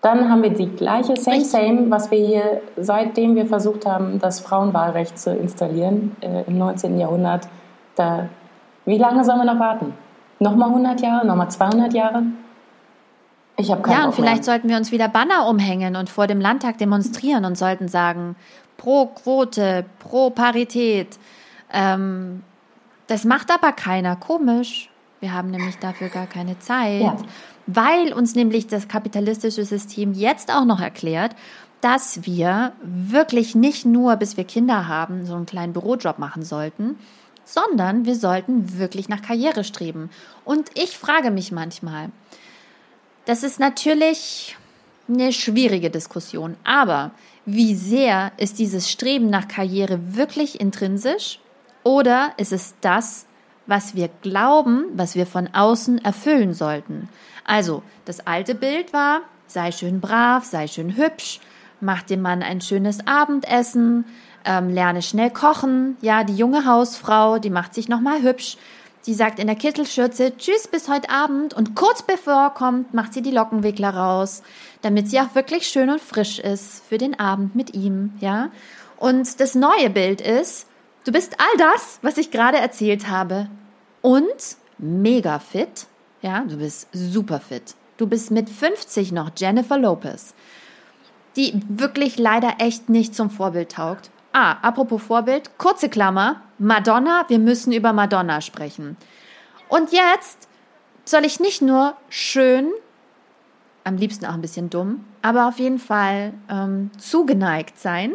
Dann haben wir die gleiche Same Same, was wir hier, seitdem wir versucht haben, das Frauenwahlrecht zu installieren äh, im 19. Jahrhundert. Da, wie lange sollen wir noch warten? Nochmal 100 Jahre? Nochmal 200 Jahre? Ich habe keine Ja, und Bock mehr. vielleicht sollten wir uns wieder Banner umhängen und vor dem Landtag demonstrieren und sollten sagen, pro Quote, pro Parität. Ähm, das macht aber keiner. Komisch. Wir haben nämlich dafür gar keine Zeit, Ja. weil uns nämlich das kapitalistische System jetzt auch noch erklärt, dass wir wirklich nicht nur, bis wir Kinder haben, so einen kleinen Bürojob machen sollten, sondern wir sollten wirklich nach Karriere streben. Und ich frage mich manchmal, das ist natürlich eine schwierige Diskussion, aber wie sehr ist dieses Streben nach Karriere wirklich intrinsisch oder ist es das, was wir glauben, was wir von außen erfüllen sollten? Also, das alte Bild war, sei schön brav, sei schön hübsch, mach dem Mann ein schönes Abendessen, ähm, lerne schnell kochen. Ja, die junge Hausfrau, die macht sich nochmal hübsch. Die sagt in der Kittelschürze Tschüss bis heute Abend und kurz bevor er kommt, macht sie die Lockenwickler raus, damit sie auch wirklich schön und frisch ist für den Abend mit ihm, ja? Und das neue Bild ist, du bist all das, was ich gerade erzählt habe und mega fit, ja? Du bist super fit. Du bist mit 50 noch Jennifer Lopez, die wirklich leider echt nicht zum Vorbild taugt. Ah, apropos Vorbild, kurze Klammer, Madonna, wir müssen über Madonna sprechen. Und jetzt soll ich nicht nur schön, am liebsten auch ein bisschen dumm, aber auf jeden Fall ähm, zugeneigt sein.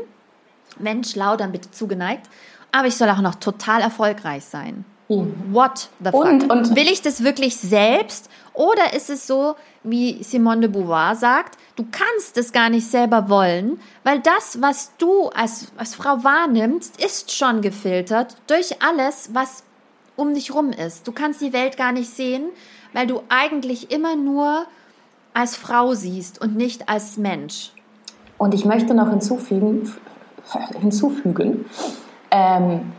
Mensch, schlau, dann bitte zugeneigt. Aber ich soll auch noch total erfolgreich sein. What the fuck? Und- und- Will ich das wirklich selbst? Oder ist es so, wie Simone de Beauvoir sagt, du kannst es gar nicht selber wollen, weil das, was du als, als Frau wahrnimmst, ist schon gefiltert durch alles, was um dich rum ist. Du kannst die Welt gar nicht sehen, weil du eigentlich immer nur als Frau siehst und nicht als Mensch. Und ich möchte noch hinzufügen, hinzufügen ähm,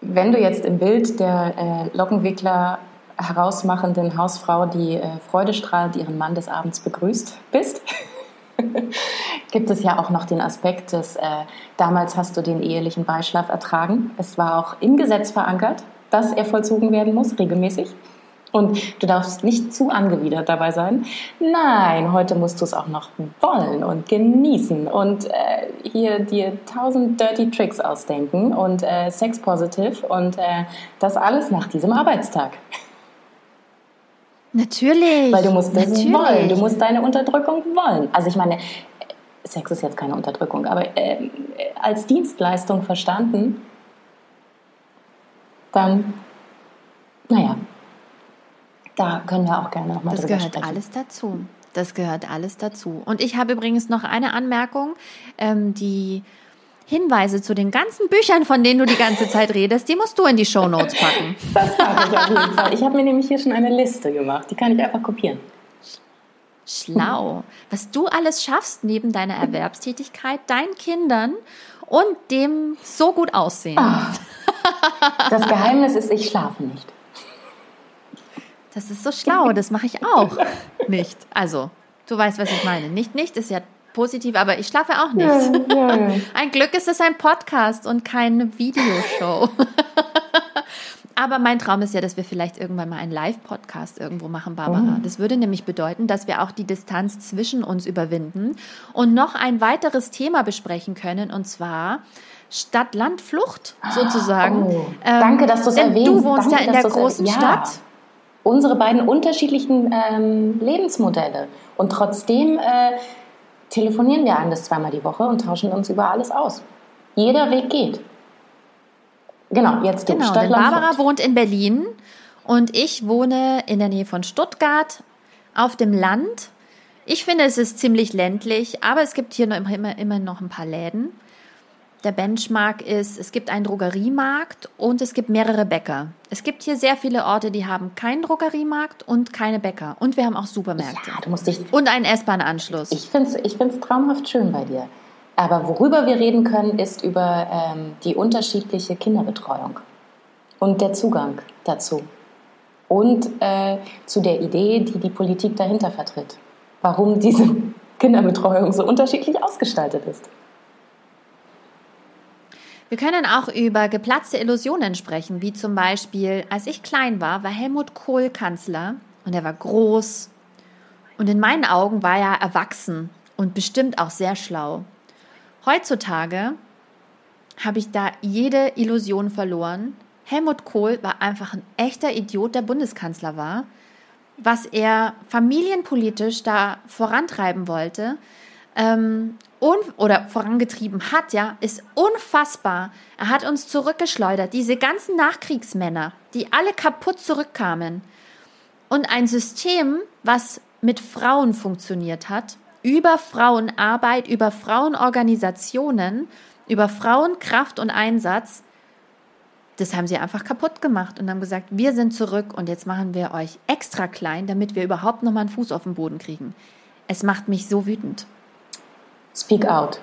wenn du jetzt im Bild der äh, Lockenwickler herausmachenden Hausfrau, die äh, freudestrahlend ihren Mann des Abends begrüßt, bist, gibt es ja auch noch den Aspekt des, äh, damals hast du den ehelichen Beischlaf ertragen. Es war auch im Gesetz verankert, dass er vollzogen werden muss, regelmäßig. Und du darfst nicht zu angewidert dabei sein. Nein, heute musst du es auch noch wollen und genießen und äh, hier dir tausend Dirty Tricks ausdenken und äh, Sex Positive und äh, das alles nach diesem Arbeitstag. Natürlich. Weil du musst das natürlich. wollen, du musst deine Unterdrückung wollen. Also ich meine, Sex ist jetzt keine Unterdrückung, aber äh, als Dienstleistung verstanden, dann, naja, da können wir auch gerne nochmal Das drüber gehört sprechen. alles dazu. Das gehört alles dazu. Und ich habe übrigens noch eine Anmerkung, ähm, die Hinweise zu den ganzen Büchern, von denen du die ganze Zeit redest, die musst du in die Shownotes packen. Das mache ich auf jeden Fall. Ich habe mir nämlich hier schon eine Liste gemacht, die kann ich einfach kopieren. Schlau. Was du alles schaffst neben deiner Erwerbstätigkeit, deinen Kindern und dem so gut aussehen. Ah. Das Geheimnis ist, ich schlafe nicht. Das ist so schlau, das mache ich auch nicht. Also, du weißt, was ich meine. Nicht, nicht ist ja positiv, aber ich schlafe auch nicht. Ein Glück ist es ein Podcast und keine Videoshow. Aber mein Traum ist ja, dass wir vielleicht irgendwann mal einen Live-Podcast irgendwo machen, Barbara. Das würde nämlich bedeuten, dass wir auch die Distanz zwischen uns überwinden und noch ein weiteres Thema besprechen können, und zwar Stadt-Land-Flucht sozusagen. Oh, danke, dass du's denn erwähnst. Du wohnst Danke, ja in der er- großen ja. Stadt. Unsere beiden unterschiedlichen ähm, Lebensmodelle. Und trotzdem äh, telefonieren wir ein bis zweimal die Woche und tauschen uns über alles aus. Jeder Weg geht. Genau, jetzt du. Genau, Stadt, denn Barbara wohnt in Berlin und ich wohne in der Nähe von Stuttgart auf dem Land. Ich finde, es ist ziemlich ländlich, aber es gibt hier noch immer, immer noch ein paar Läden. Der Benchmark ist, es gibt einen Drogeriemarkt und es gibt mehrere Bäcker. Es gibt hier sehr viele Orte, die haben keinen Drogeriemarkt und keine Bäcker. Und wir haben auch Supermärkte. Ja, du musst dich Und einen S-Bahn-Anschluss. Ich finde es ich find's traumhaft schön bei dir. Aber worüber wir reden können, ist über ähm, die unterschiedliche Kinderbetreuung und der Zugang dazu. Und äh, zu der Idee, die die Politik dahinter vertritt. Warum diese Kinderbetreuung so unterschiedlich ausgestaltet ist. Wir können auch über geplatzte Illusionen sprechen, wie zum Beispiel, als ich klein war, war Helmut Kohl Kanzler und er war groß Und in meinen Augen war er erwachsen und bestimmt auch sehr schlau. Heutzutage habe ich da jede Illusion verloren. Helmut Kohl war einfach ein echter Idiot, der Bundeskanzler war. Was er familienpolitisch da vorantreiben wollte ähm, und, oder vorangetrieben hat, ja, ist unfassbar. Er hat uns zurückgeschleudert. Diese ganzen Nachkriegsmänner, die alle kaputt zurückkamen. Und ein System, was mit Frauen funktioniert hat, über Frauenarbeit, über Frauenorganisationen, über Frauenkraft und Einsatz, das haben sie einfach kaputt gemacht und haben gesagt, wir sind zurück und jetzt machen wir euch extra klein, damit wir überhaupt noch mal einen Fuß auf den Boden kriegen. Es macht mich so wütend. Speak out.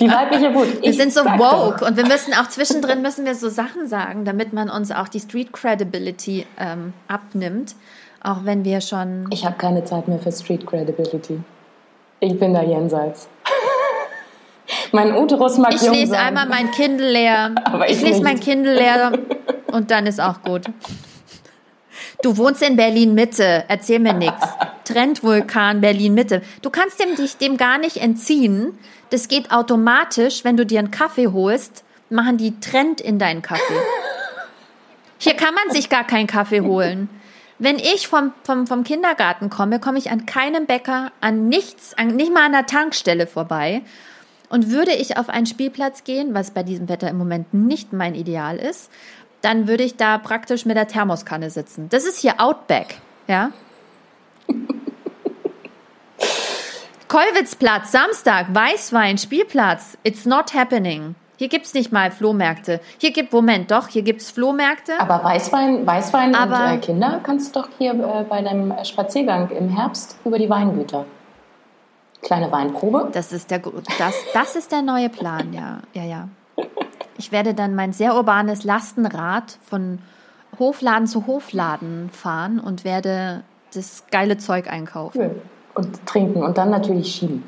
Die weibliche Wut. Wir sind so woke und wir müssen auch zwischendrin müssen wir so Sachen sagen, damit man uns auch die Street Credibility ähm, abnimmt, auch wenn wir schon. Ich habe keine Zeit mehr für Street Credibility. Ich bin da jenseits. mein Uterus mag Ich lese sein. einmal mein Kindle leer. Aber ich, ich lese mein Kindle leer und dann ist auch gut. Du wohnst in Berlin Mitte, erzähl mir nichts. Trendvulkan Berlin Mitte. Du kannst dem, dich dem gar nicht entziehen. Das geht automatisch, wenn du dir einen Kaffee holst, machen die Trend in deinen Kaffee. Hier kann man sich gar keinen Kaffee holen. Wenn ich vom, vom, vom Kindergarten komme, komme ich an keinem Bäcker, an nichts, an, nicht mal an der Tankstelle vorbei. Und würde ich auf einen Spielplatz gehen, was bei diesem Wetter im Moment nicht mein Ideal ist, dann würde ich da praktisch mit der Thermoskanne sitzen. Das ist hier Outback, ja? Kollwitzplatz, Samstag, Weißwein, Spielplatz. It's not happening. Hier gibt es nicht mal Flohmärkte. Hier gibt, Moment, doch, hier gibt es Flohmärkte. Aber Weißwein, Weißwein Aber, und äh, Kinder kannst du doch hier äh, bei deinem Spaziergang im Herbst über die Weingüter. Kleine Weinprobe. Das ist der, das, das ist der neue Plan, ja. Ja, ja. Ich werde dann mein sehr urbanes Lastenrad von Hofladen zu Hofladen fahren und werde das geile Zeug einkaufen. Cool. Und trinken und dann natürlich schieben.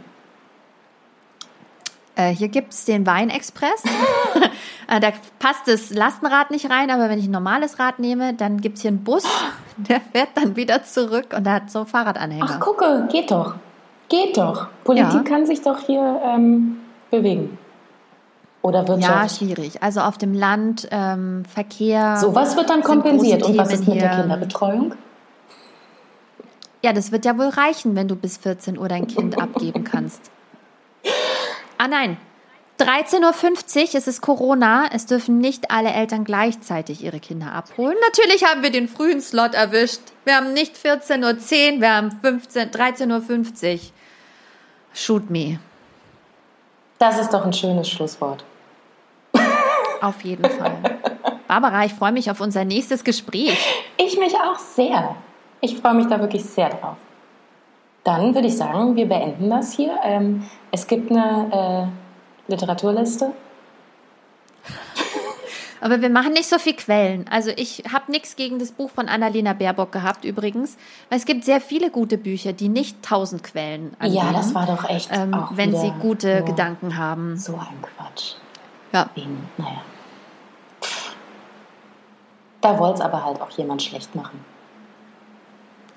Äh, hier gibt es den Weinexpress. äh, da passt das Lastenrad nicht rein, aber wenn ich ein normales Rad nehme, dann gibt es hier einen Bus, der fährt dann wieder zurück und der hat so Fahrradanhänger. Ach, gucke, geht doch. Geht doch. Politik ja. kann sich doch hier ähm, bewegen. Oder Wirtschaft? Ja, schwierig. Also auf dem Land ähm, Verkehr. Sowas wird dann kompensiert. Und was ist mit der Kinderbetreuung? Ja, das wird ja wohl reichen, wenn du bis 14 Uhr dein Kind abgeben kannst. Ah nein, 13.50 Uhr, es ist Corona, es dürfen nicht alle Eltern gleichzeitig ihre Kinder abholen. Natürlich haben wir den frühen Slot erwischt. Wir haben nicht 14.10 Uhr, wir haben 13.50 Uhr. Shoot me. Das ist doch ein schönes Schlusswort. Auf jeden Fall. Barbara, ich freue mich auf unser nächstes Gespräch. Ich mich auch sehr. Ich freue mich da wirklich sehr drauf. Dann würde ich sagen, wir beenden das hier. Ähm, es gibt eine äh, Literaturliste. Aber wir machen nicht so viel Quellen. Also ich habe nichts gegen das Buch von Annalena Baerbock gehabt übrigens, weil es gibt sehr viele gute Bücher, die nicht tausend Quellen angeben. Ja, das war doch echt. Ähm, wenn sie gute Gedanken haben. So ein Quatsch. Ja. Wegen, naja. Da wollte es aber halt auch jemand schlecht machen.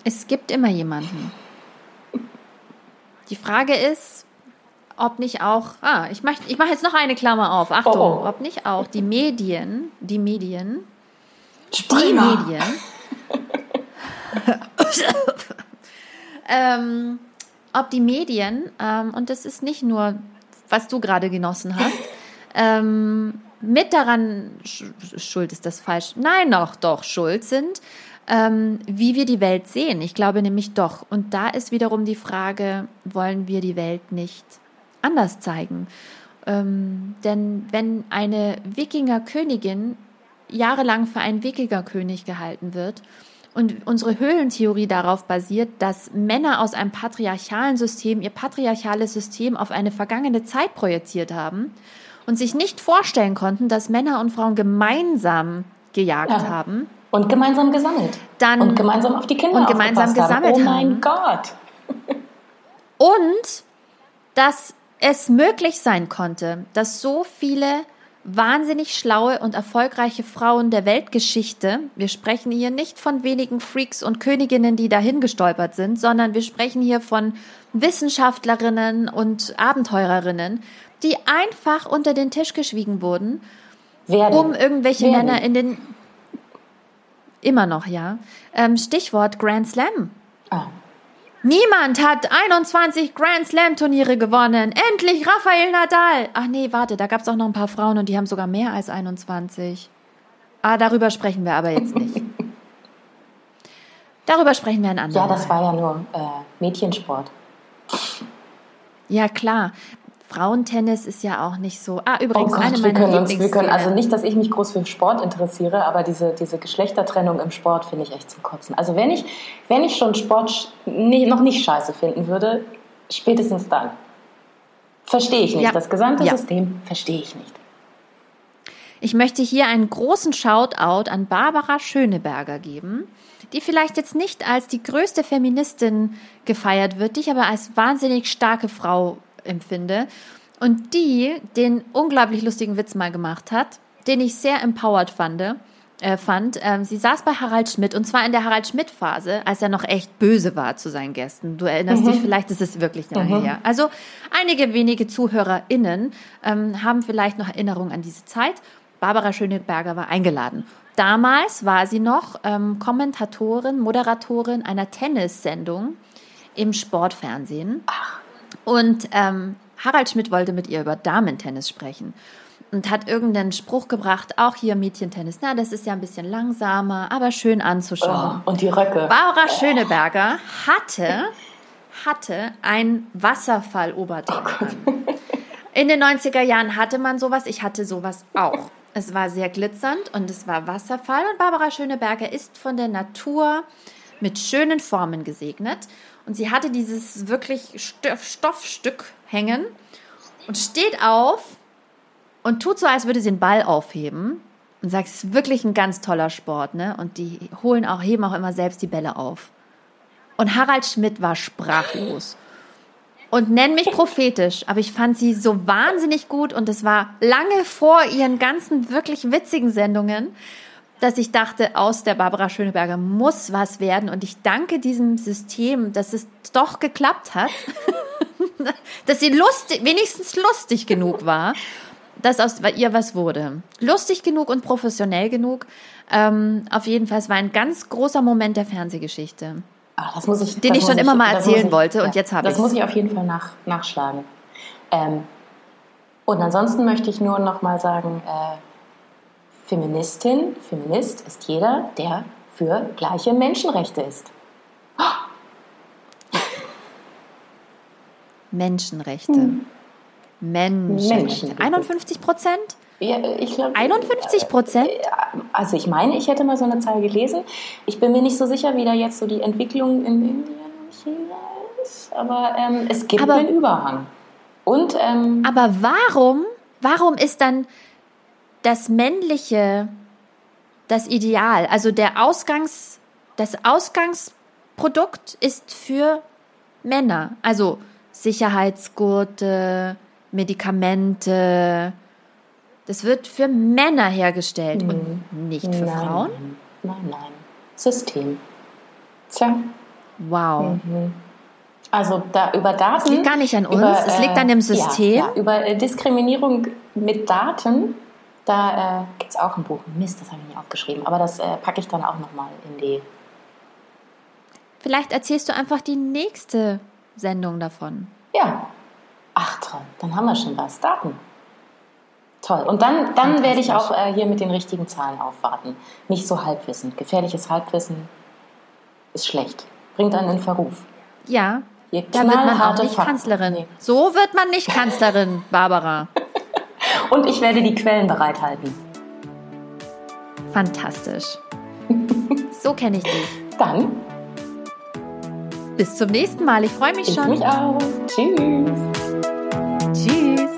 Es gibt immer jemanden. Die Frage ist, ob nicht auch, ah, ich mache ich mach jetzt noch eine Klammer auf, Achtung, oh, oh. ob nicht auch die Medien, die Medien, Springer. die Medien, ähm, ob die Medien, ähm, und das ist nicht nur, was du gerade genossen hast, ähm, mit daran schuld ist das falsch, nein, noch doch schuld sind, ähm, wie wir die Welt sehen. Ich glaube nämlich doch. Und da ist wiederum die Frage, wollen wir die Welt nicht anders zeigen? Ähm, denn wenn eine Wikingerkönigin jahrelang für einen Wikingerkönig gehalten wird und unsere Höhlentheorie darauf basiert, dass Männer aus einem patriarchalen System ihr patriarchales System auf eine vergangene Zeit projiziert haben und sich nicht vorstellen konnten, dass Männer und Frauen gemeinsam gejagt ja. haben, und gemeinsam gesammelt. Dann, und gemeinsam auf die Kinder Und gemeinsam gesammelt haben. Oh mein Gott. und dass es möglich sein konnte, dass so viele wahnsinnig schlaue und erfolgreiche Frauen der Weltgeschichte. Wir sprechen hier nicht von wenigen Freaks und Königinnen, die dahin gestolpert sind, sondern wir sprechen hier von Wissenschaftlerinnen und Abenteurerinnen, die einfach unter den Tisch geschwiegen wurden, Werden. um irgendwelche Werden. Männer in den immer noch ja. Ähm, Stichwort Grand Slam. Ah. Niemand hat 21 Grand Slam Turniere gewonnen. Endlich Rafael Nadal. Ach nee, warte, da gab es auch noch ein paar Frauen und die haben sogar mehr als 21. Ah, darüber sprechen wir aber jetzt nicht. darüber sprechen wir ein anderes Ja, das war ja nur äh, Mädchensport. Ja, klar. Frauentennis ist ja auch nicht so. Ah, übrigens, oh Gott, eine meiner wir können uns, wir können, Also nicht, dass ich mich groß für Sport interessiere, aber diese, diese Geschlechtertrennung im Sport finde ich echt zum Kotzen. Also wenn ich, wenn ich schon Sport nie, noch nicht scheiße finden würde, spätestens dann. Verstehe ich nicht. Ja. Das gesamte ja. System verstehe ich nicht. Ich möchte hier einen großen Shoutout an Barbara Schöneberger geben, die vielleicht jetzt nicht als die größte Feministin gefeiert wird, die ich aber als wahnsinnig starke Frau empfinde. Und die den unglaublich lustigen Witz mal gemacht hat, den ich sehr empowered fand. Äh, fand. Ähm, sie saß bei Harald Schmidt und zwar in der Harald Schmidt-Phase, als er noch echt böse war zu seinen Gästen. Du erinnerst mhm. dich vielleicht, das ist wirklich lange mhm. her. Also einige wenige ZuhörerInnen ähm, haben vielleicht noch Erinnerungen an diese Zeit. Barbara Schöneberger war eingeladen. Damals war sie noch ähm, Kommentatorin, Moderatorin einer Tennissendung im Sportfernsehen. Ach. Und ähm, Harald Schmidt wollte mit ihr über Damentennis sprechen und hat irgendeinen Spruch gebracht, auch hier Mädchentennis. Na, das ist ja ein bisschen langsamer, aber schön anzuschauen. Oh, und die Röcke. Barbara Schöneberger hatte, hatte ein Wasserfalloberteil. Oh In den 90er Jahren hatte man sowas, ich hatte sowas auch. Es war sehr glitzernd und es war Wasserfall und Barbara Schöneberger ist von der Natur mit schönen Formen gesegnet und sie hatte dieses wirklich Stoffstück hängen und steht auf und tut so, als würde sie den Ball aufheben und sagt, es ist wirklich ein ganz toller Sport, ne? Und die holen auch, heben auch immer selbst die Bälle auf. Und Harald Schmidt war sprachlos. Und nenn mich prophetisch, aber ich fand sie so wahnsinnig gut und es war lange vor ihren ganzen wirklich witzigen Sendungen dass ich dachte, aus der Barbara Schöneberger muss was werden. Und ich danke diesem System, dass es doch geklappt hat, dass sie lustig, wenigstens lustig genug war, dass aus ihr was wurde. Lustig genug und professionell genug. Ähm, auf jeden Fall, es war ein ganz großer Moment der Fernsehgeschichte. Ach, das muss ich, den ich schon ich, immer mal erzählen ich, wollte ja, und jetzt habe ich Das muss ich auf jeden Fall nach, nachschlagen. Ähm, und ansonsten möchte ich nur noch mal sagen, äh, Feministin, Feminist ist jeder, der für gleiche Menschenrechte ist. Menschenrechte. Hm. Menschenrechte. Menschenrechte. 51 Prozent? Ja, ich glaub, 51 Prozent? Also ich meine, ich hätte mal so eine Zahl gelesen. Ich bin mir nicht so sicher, wie da jetzt so die Entwicklung in Indien und China ist, aber ähm, es gibt aber, einen Überhang. Und, ähm, aber warum, warum ist dann das männliche, das Ideal, also der Ausgangs, das Ausgangsprodukt ist für Männer, also Sicherheitsgurte, Medikamente. Das wird für Männer hergestellt mhm. und nicht für nein, Frauen? Nein, nein. System. Tja. Wow. Mhm. Also da über Daten. Es liegt gar nicht an uns, über, es liegt an dem System. Ja, ja, über äh, Diskriminierung mit Daten da äh, gibt es auch ein Buch. Mist, das habe ich nicht aufgeschrieben. Aber das äh, packe ich dann auch nochmal in die. Vielleicht erzählst du einfach die nächste Sendung davon. Ja. Ach toll, dann haben wir schon was. Daten. Toll. Und dann, dann werde ich auch äh, hier mit den richtigen Zahlen aufwarten. Nicht so Halbwissen. Gefährliches Halbwissen ist schlecht. Bringt einen in Verruf. Ja. da wird man auch nicht Fakten. Kanzlerin. Nee. So wird man nicht Kanzlerin, Barbara. Und ich werde die Quellen bereithalten. Fantastisch. So kenne ich dich. Dann. Bis zum nächsten Mal. Ich freue mich ich schon. Ich mich auch. Tschüss. Tschüss.